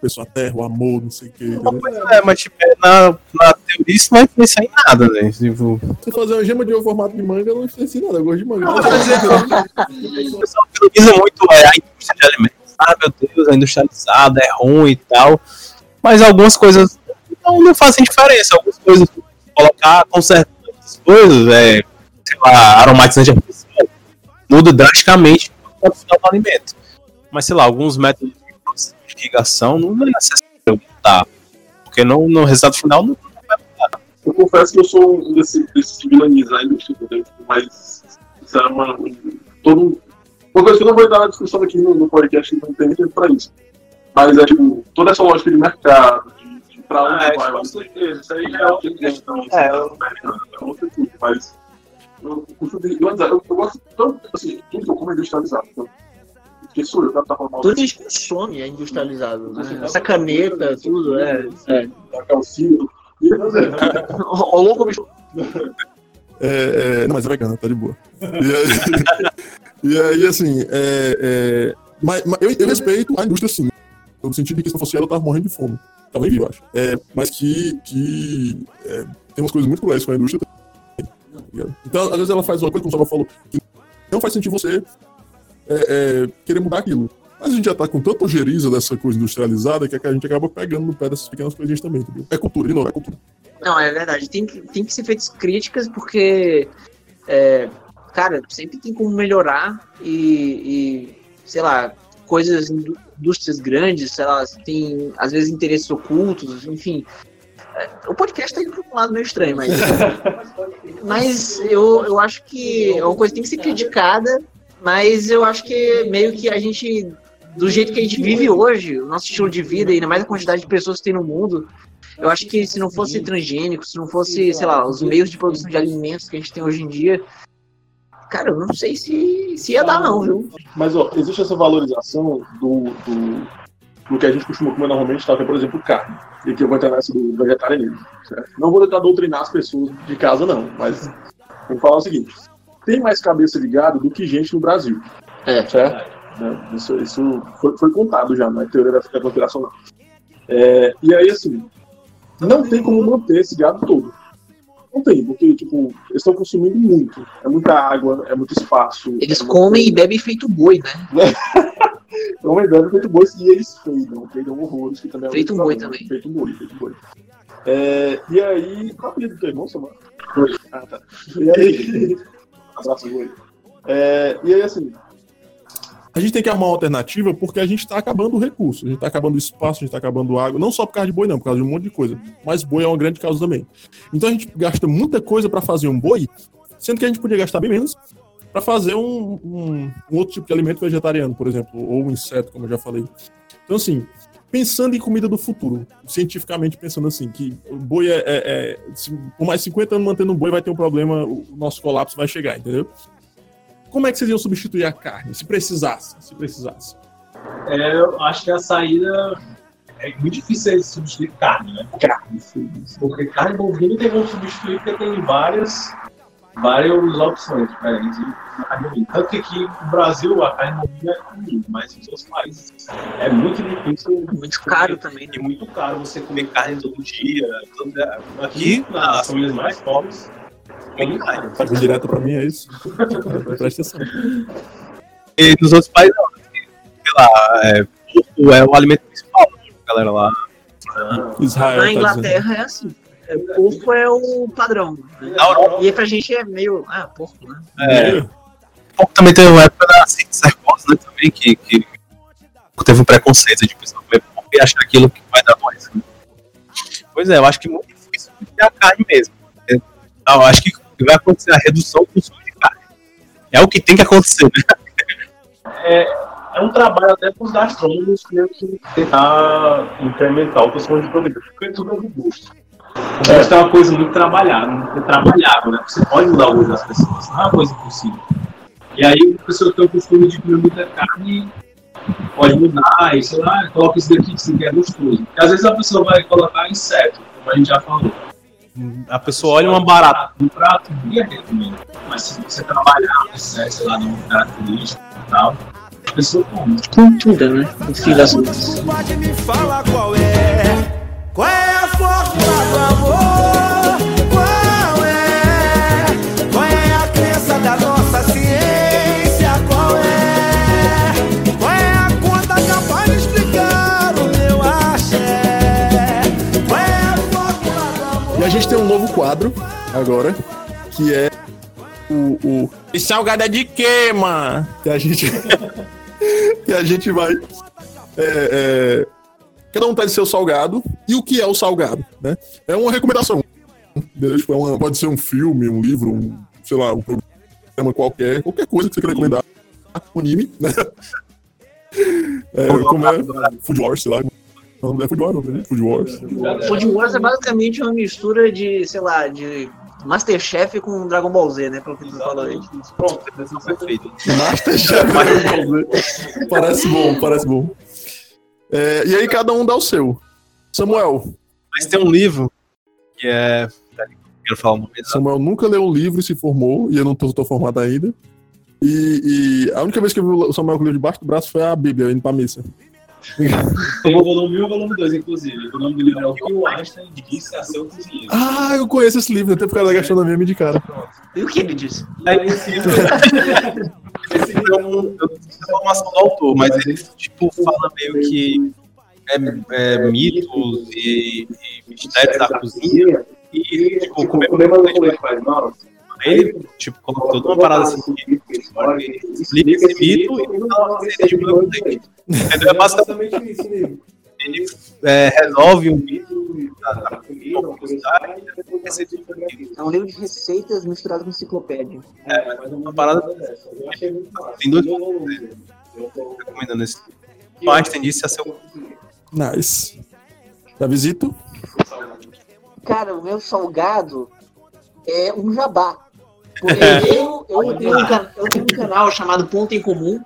pessoa, terra, o amor, não sei o quê. entendeu? É, mas tipo, é, na, na teoria isso não influencia em nada, né? Tipo, Você fazer uma gema de ovo formato de manga não influencia em nada, eu gosto de manga. o pessoal utiliza muito é, a indústria de alimentos. Ah, meu Deus, é industrializada, é ruim e tal. Mas algumas coisas não, não fazem diferença. Algumas coisas, colocar, consertar coisas, é, sei lá, aromatizante artificial, muda drasticamente o produção do alimento. Mas, sei lá, alguns métodos de irrigação não é necessário mudar. Porque não, no resultado final não Eu confesso que eu sou um desse, desses que vilaniza a indústria, entendeu? Tipo, Mas isso é uma, um- todo, um- uma coisa que eu não vou entrar na discussão aqui no, no podcast, não tem tempo pra isso. Mas é tipo, toda essa lógica de mercado, pra onde Ah, é, vai, com certeza, isso aí é outra questão. É, é outra coisa, mas eu, eu, eu, eu, eu gosto tanto, assim, tudo que eu como é industrializado. Então, porque sou eu, tá falando mal Tudo que a gente consome é industrializado. Né? Essa caneta, tudo, é. é. da calcinha. E, mas é, O louco bicho. É, é, não, mas é vegana, tá de boa. E aí, e aí, assim, é, é, mas, mas eu, eu respeito a indústria, sim. No sentido de que se não fosse ela, eu tava morrendo de fome. Tava nem vivo, eu acho. É, mas que, que é, tem umas coisas muito cruéis com a indústria. tá ligado? Então, às vezes ela faz uma coisa, como o Saba falou, que não faz sentido você é, é, querer mudar aquilo. Mas a gente já tá com tanta ojeriza dessa coisa industrializada que a gente acaba pegando no pé dessas pequenas coisinhas também, entendeu? É cultura, novo, é cultura. Não, é verdade. Tem que, tem que ser feitas críticas porque, é, cara, sempre tem como melhorar e, e, sei lá, coisas, indústrias grandes, sei lá, tem às vezes interesses ocultos, enfim. O podcast tá indo pra um lado meio estranho, mas. mas eu, eu acho que é uma coisa que tem que ser criticada, mas eu acho que meio que a gente. Do jeito que a gente vive hoje, o nosso estilo de vida, e ainda mais a quantidade de pessoas que tem no mundo, eu acho que se não fosse transgênico, se não fosse, sei lá, os meios de produção de alimentos que a gente tem hoje em dia, cara, eu não sei se, se ia dar, não, viu? Mas, ó, existe essa valorização do, do, do que a gente costuma comer normalmente, tá? Que é, por exemplo, carne. E aqui eu vou entrar nessa do vegetarianismo, certo? Não vou tentar doutrinar as pessoas de casa, não, mas vou falar o seguinte. Tem mais cabeça de gado do que gente no Brasil. É. Certo? Né? Isso, isso foi, foi contado já, não é teoria da da conspiração. É, e aí, assim, não tem como manter esse gado todo. Não tem, porque, tipo, eles estão consumindo muito. É muita água, é muito espaço. Eles é muito- comem e bebem feito boi, né? Comem e bebem feito boi e eles feidam. Feidam horrores, que também é Feito boi também. Feito boi, feito boi. É, e aí, qual é do teu irmão? Ah, tá. E aí... Abraço, boi. É, e aí, assim, A gente tem que arrumar uma alternativa porque a gente tá acabando o recurso, a gente tá acabando o espaço, a gente tá acabando água, não só por causa de boi, não, por causa de um monte de coisa. Mas boi é uma grande causa também. Então a gente gasta muita coisa para fazer um boi, sendo que a gente podia gastar bem menos para fazer um, um- um outro tipo de alimento vegetariano, por exemplo, ou um inseto, como eu já falei. Então, assim, pensando em comida do futuro, cientificamente pensando assim, que o boi é, é- é- por mais 50 anos mantendo um boi vai ter um problema, o nosso colapso vai chegar, entendeu? Como é que vocês iam substituir a carne, se precisasse, se precisasse? É, eu acho que a saída é muito difícil de substituir carne, né? Carne, Porque carne bovina tem como substituir porque tem várias, várias opções diferentes de carne bovina. Tanto que aqui no Brasil a carne bovina é comum, mas nos outros países é muito difícil. Muito caro também. E muito caro você comer carne todo dia. Todo... Aqui, nas famílias mais pobres, carne. Tá direto pra mim, é isso? Presta atenção. E nos outros países, não. Sei lá, é, porco é o alimento principal da galera lá. Israel Na tá. Inglaterra é assim. É, porco é o padrão. né? E aí pra gente é meio. Ah, porco, né? é, porco também teve uma época da circose, né? Também que, que teve um preconceito de pessoa comer porco e achar aquilo que vai dar mais. né? Pois é, eu acho que é muito difícil ter a carne mesmo. Eu acho que vai acontecer a redução do consumo de carne. É o que tem que acontecer, né? é um trabalho até para os gastrônomos que tentar incrementar o consumo de proteína, porque tudo é do gosto. O é uma coisa muito trabalhada, muito trabalhável, né? Você pode mudar o gosto das pessoas, não é uma coisa impossível. E aí, a pessoa tem o costume de comer muita carne pode mudar, e sei lá, coloca isso daqui que aqui é gostoso. Porque às vezes a pessoa vai colocar inseto, como a gente já falou. A pessoa olha uma barata. No prato. Mas se você trabalhar o inseto, sei lá, numa característica e tal, a pessoa come. Cultura, né? No fim das contas. Pode me falar qual é? Qual é a fórmula do amor? A gente tem um novo quadro agora, que é o. o... E salgada de quê, mano? Que a gente. que a gente vai. é, é, Cada um traz seu salgado e o que é o salgado, né? É uma recomendação. Tipo, é uma- pode ser um filme, um livro, um, sei lá, um programa qualquer, qualquer coisa que você queira recomendar. Um anime, né? É, como é? Food Wars, sei lá. Não, é Food Wars, não, né? Food Wars. Food Wars é basicamente uma mistura de, sei lá, de Masterchef com Dragon Ball Z, né? Pelo que tu falou aí. Pronto, a decisão foi feita. Masterchef. parece bom, parece bom. É, e aí cada um dá o seu. Samuel. Mas tem um livro que é. Quero falar um momento. Samuel nunca leu um livro e se formou, e eu não tô, tô formado ainda. E, e a única vez que eu vi o Samuel com o livro debaixo do braço foi a Bíblia, indo pra missa. Tem o volume 1 e o volume 2, inclusive. O nome do livro é O que o Einstein disse a seu cozinheiro. Ah, eu conheço esse livro, até por causa da gastronomia me indicaram. E o que ele disse? Aí esse livro Esse livro é um- eu não sei a formação do autor, mas ele tipo, fala meio que é, é, mitos e, e mistérios da cozinha. E, tipo, como é que faz mal? Ele, tipo, colocou toda uma parada assim, que explica esse mito e dá uma receita de como é é. Entendeu? É basicamente isso mesmo. ele é, resolve um mito da, da comida uma curiosidade, receita de frango. É um livro de receitas misturado com enciclopédia. É, uma parada. Tem dois recomendando esse. O Einstein disse a seu. Nice. Já visito? Cara, o meu salgado é um jabá. Eu, eu, tenho um, eu tenho um canal chamado Ponto em Comum,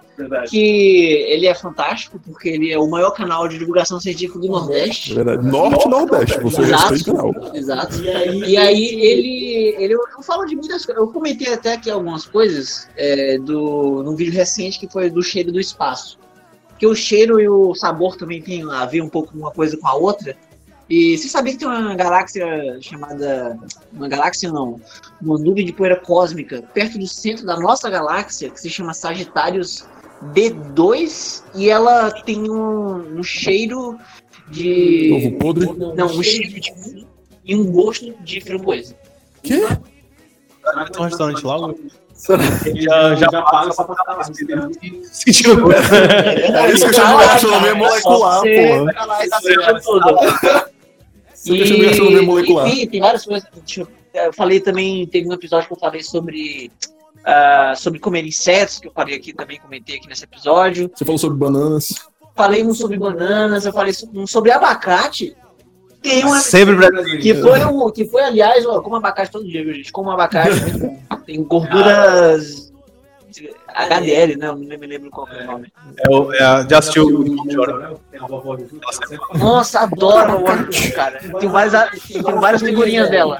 que ele é fantástico, porque ele é o maior canal de divulgação científica do Nordeste. Verdade. Norte e Nordeste, você já Exato. fez canal. Exato. E aí ele, ele eu falo de muitas coisas. Eu comentei até aqui algumas coisas é, do num vídeo recente que foi do cheiro do espaço. Porque o cheiro e o sabor também tem a ver um pouco uma coisa com a outra. E você sabia que tem uma galáxia chamada. Uma galáxia não. Uma nuvem de poeira cósmica perto do centro da nossa galáxia, que se chama Sagitários B2, e ela tem um, um cheiro de. Ovo podre? Não, um cheiro de e um gosto de framboesa. Quê? Tem um restaurante lá, o- Já, já paga só pra estar lá. Sentiu? É isso que eu chamo de gastronomia molecular, porra. E gastronomia molecular. Enfim, tem várias coisas. Eu- falei também, teve um episódio que eu falei sobre. ah, sobre comer insetos, que eu falei aqui também, comentei aqui nesse episódio. Você falou sobre bananas. Falei um sobre bananas, eu falei um sobre abacate. Tem uma, Sempre brasileiro. que foi, um, que foi, aliás, ó, eu como abacate todo dia, viu, gente? Como abacate. Tem gorduras HDL, né? Eu não me lembro qual é o nome. É o- é a- já assistiu o Hora? Nossa, adoro o One cara. Tem várias, tem várias figurinhas dela.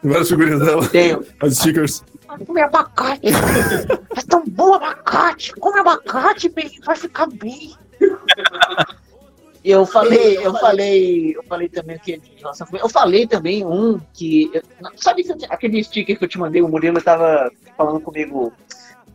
Tem várias figurinhas dela. Tenho. As stickers. Come abacate. É tão bom abacate. Come abacate, bem, vai ficar bem. Eu falei, eu falei, eu falei também que nossa, eu falei também um que sabe aquele sticker que eu te mandei, o Murilo tava falando comigo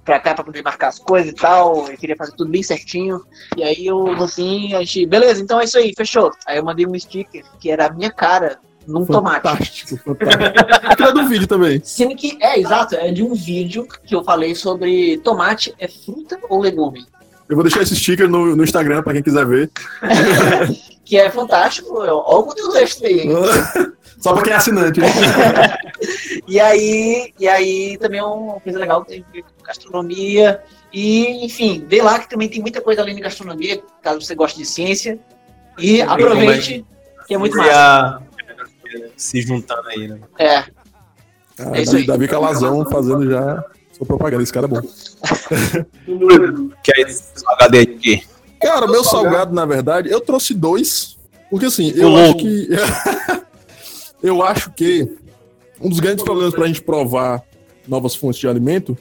pra cá pra poder marcar as coisas e tal, eu queria fazer tudo bem certinho. E aí eu assim, a gente, beleza, então é isso aí, fechou. Aí eu mandei um sticker que era a minha cara num tomate. Fantástico, fantástico. É do vídeo também. Sendo que, é, exato, é de um vídeo que eu falei sobre tomate é fruta ou legume. Eu vou deixar esse sticker no, no Instagram pra quem quiser ver. Que é fantástico, olha o conteúdo extra aí. Só pra quem é assinante. né? E aí, e aí também é uma coisa legal que tem a ver com gastronomia. E, enfim, vê lá que também tem muita coisa além de gastronomia, caso você goste de ciência. E aproveite, que é muito E massa. a- Se juntando aí, né? É, Ah, É isso aí. Davi Calazão fazendo já sua propaganda. Esse cara é bom. Que é esse HD aqui. Cara, meu salgado, na verdade, eu trouxe dois. Porque assim, eu acho que. eu acho que um dos grandes problemas pra gente provar novas fontes de alimento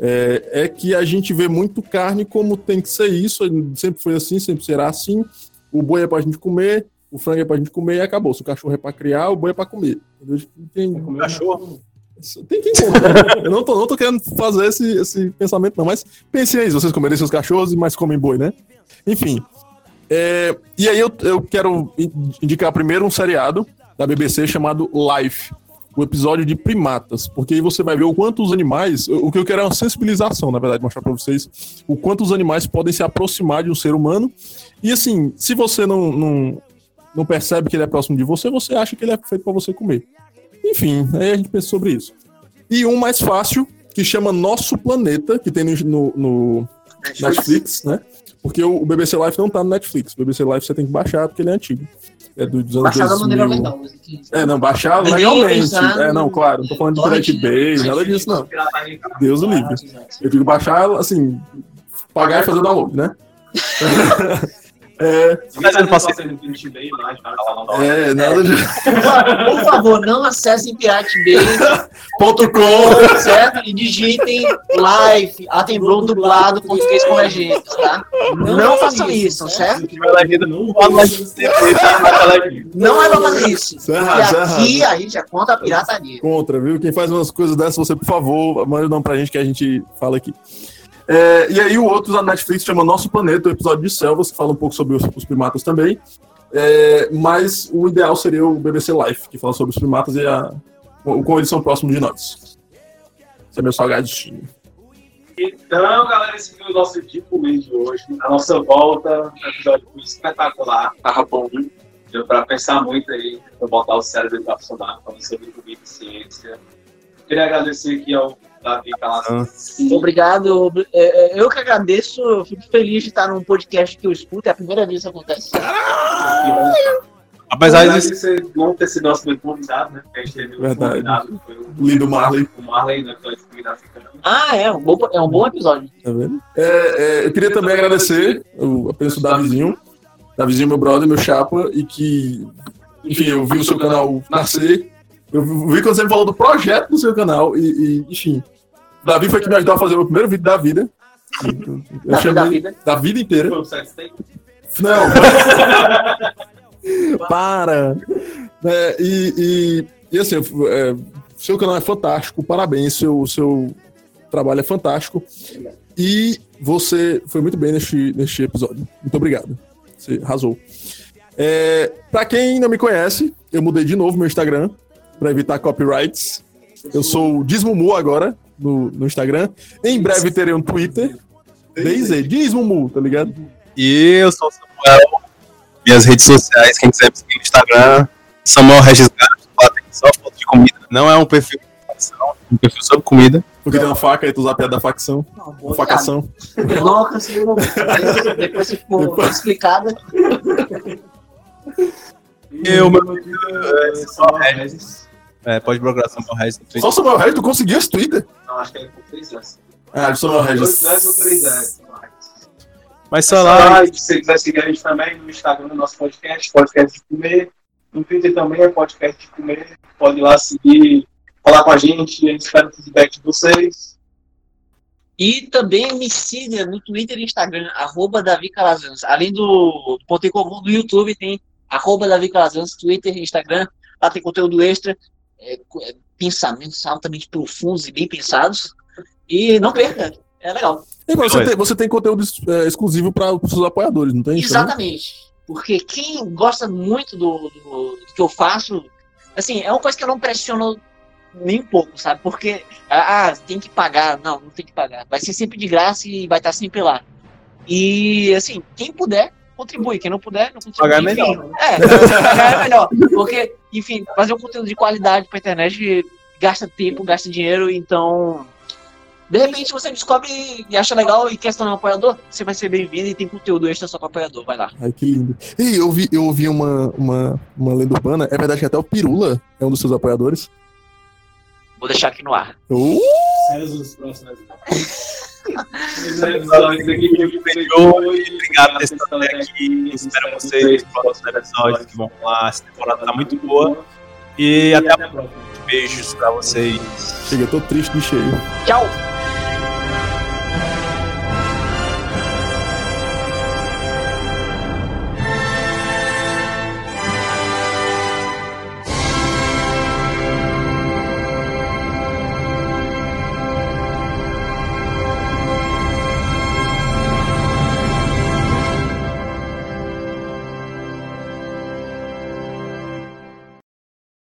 é, é que a gente vê muito carne como tem que ser isso. Sempre foi assim, sempre será assim. O boi é pra gente comer, o frango é pra gente comer e acabou. Se o cachorro é pra criar, o boi é pra comer. Tem, Cachorro. tem quem compra. Eu não tô, não tô querendo fazer esse, esse pensamento, não, mas pensem aí, vocês comerem seus cachorros, mas comem boi, né? Enfim. É, e aí eu, eu quero in- indicar primeiro um seriado da BBC chamado Life, o episódio de primatas, porque aí você vai ver o quanto os animais, o que eu quero é uma sensibilização, na verdade, mostrar pra vocês o quanto os animais podem se aproximar de um ser humano. E assim, se você não, não, não percebe que ele é próximo de você, você acha que ele é feito pra você comer. Enfim, aí a gente pensa sobre isso. E um mais fácil, que chama Nosso Planeta, que tem no, no- Netflix, né? Porque o, o BBC Life não tá no Netflix. O BBC Life você tem que baixar porque ele é antigo. É do- dos anos baixar da 2000. maneira legal. mas É, não, Ninguém legalmente. É, não, claro, não tô falando de Pirate Bay, nada disso, não. Deus o livre. Eu digo baixar, assim, pagar e fazer download, né? é, Mas eu não lá, é, nada de. Por favor, não acessem piratebay.com, certo? E digitem live, Atembrou dublado, português convergente, tá? Não façam isso, certo? tiver legenda, não tá? Não é pra fazer isso. Isso é isso é E aqui a gente é contra a pirataria. contra, viu? Quem faz umas coisas dessas, você, por favor, manda nome pra gente que a gente fala aqui. É, e aí o outro da Netflix chama Nosso Planeta, o episódio de Selvas, que fala um pouco sobre os, os primatas também. É, mas o ideal seria o BBC Life, que fala sobre os primatas e a, o- como eles são próximos de nós. Esse é meu salgadinho. Então, galera, esse foi o nosso Dico Mês de hoje. A nossa volta, um episódio espetacular. Tava bom, viu? Deu pra pensar muito aí, pra botar o cérebro pra funcionar, falando sobre comida e ciência. Queria agradecer aqui ao Davi Calazans. Obrigado. É, é, Eu que agradeço, eu fico feliz de estar num podcast que eu escuto, é a primeira vez que isso acontece. Apesar Apesar de você não ter sido nosso primeiro convidado, né? Porque a gente teve um Verdade. convidado, foi o Lindo Marley. o Marley, né? Foi africana. Ah, é um bom, é um bom episódio. Tá vendo? É, é, eu queria também agradecer o apenas o Davizinho. Davizinho, meu brother, meu chapa, e que, enfim, eu vi o seu canal nascer. Eu vi quando você me falou do projeto do seu canal, e, e, enfim. Davi foi que me ajudou a fazer o meu primeiro vídeo da vida. Eu Da, chamei- da vida. da vida inteira. Foi um. Não. Para. É, e, e, e assim, é, seu canal é fantástico, parabéns, seu, seu trabalho é fantástico. E você foi muito bem neste, neste episódio. Muito obrigado. Você arrasou. É, pra quem não me conhece, eu mudei de novo meu Instagram para evitar copyrights. Eu sou o Dismumu agora no, no Instagram. Em breve terei um Twitter. Daisy, Dismumu, tá ligado? E eu sou o Samuel. Minhas redes sociais, quem quiser me seguir no Instagram, Samuel Regis Gato, só foto de comida. Não é um perfil de facção, é um perfil sobre comida. Porque tem uma faca aí, tu usa a piada da facção. Não, facação. Mas depois se for explicada. Eu, meu É, só Regis. É, pode procurar Samuel Regis no Só Twitter. o Samuel Regis, tu conseguiu esse Twitter? Não, acho que é com três anos. Ah, o Samuel Regis. anos ou três anos. Mas só lá, Se você quiser seguir a gente também no Instagram do nosso podcast, podcast de comer. No Twitter também é podcast de comer. Pode ir lá seguir, falar com a gente. A gente espera o feedback de vocês. E também me siga no Twitter e Instagram, arroba Davi Calazans. Além do, do Ponto em Comum do YouTube, tem arroba Davi Calazans, Twitter e Instagram. Lá tem conteúdo extra, é, é, pensamentos altamente profundos e bem pensados. E não perca, é legal. E você, Oi. tem, você tem conteúdo é, exclusivo para os seus apoiadores, não tem? isso, né? Exatamente. Porque quem gosta muito do, do- do que eu faço, assim, é uma coisa que eu não pressiono nem um pouco, sabe? Porque, ah, ah, tem que pagar. Não, não tem que pagar. Vai ser sempre de graça e vai estar sempre lá. E, assim, quem puder, contribui. Quem não puder, não contribui. Pagar é enfim. melhor. É, pagar é melhor. Porque, enfim, fazer um conteúdo de qualidade pra internet gasta tempo, gasta dinheiro, então. De repente você descobre e acha legal e quer se tornar um apoiador, você vai ser bem-vindo e tem conteúdo extra só para apoiador, vai lá. Ai, que lindo. E eu ouvi, eu ouvi uma, uma, uma lenda urbana. É verdade que até o Pirula é um dos seus apoiadores. Vou deixar aqui no ar. Uh, Cenas dos próximos episódios aqui que eu Obrigado por até aqui. Espero vocês nos próximos episódios que vão lá. Essa temporada tá muito boa. E até a próxima. Beijos pra vocês. chega, eu tô triste de cheio. Tchau!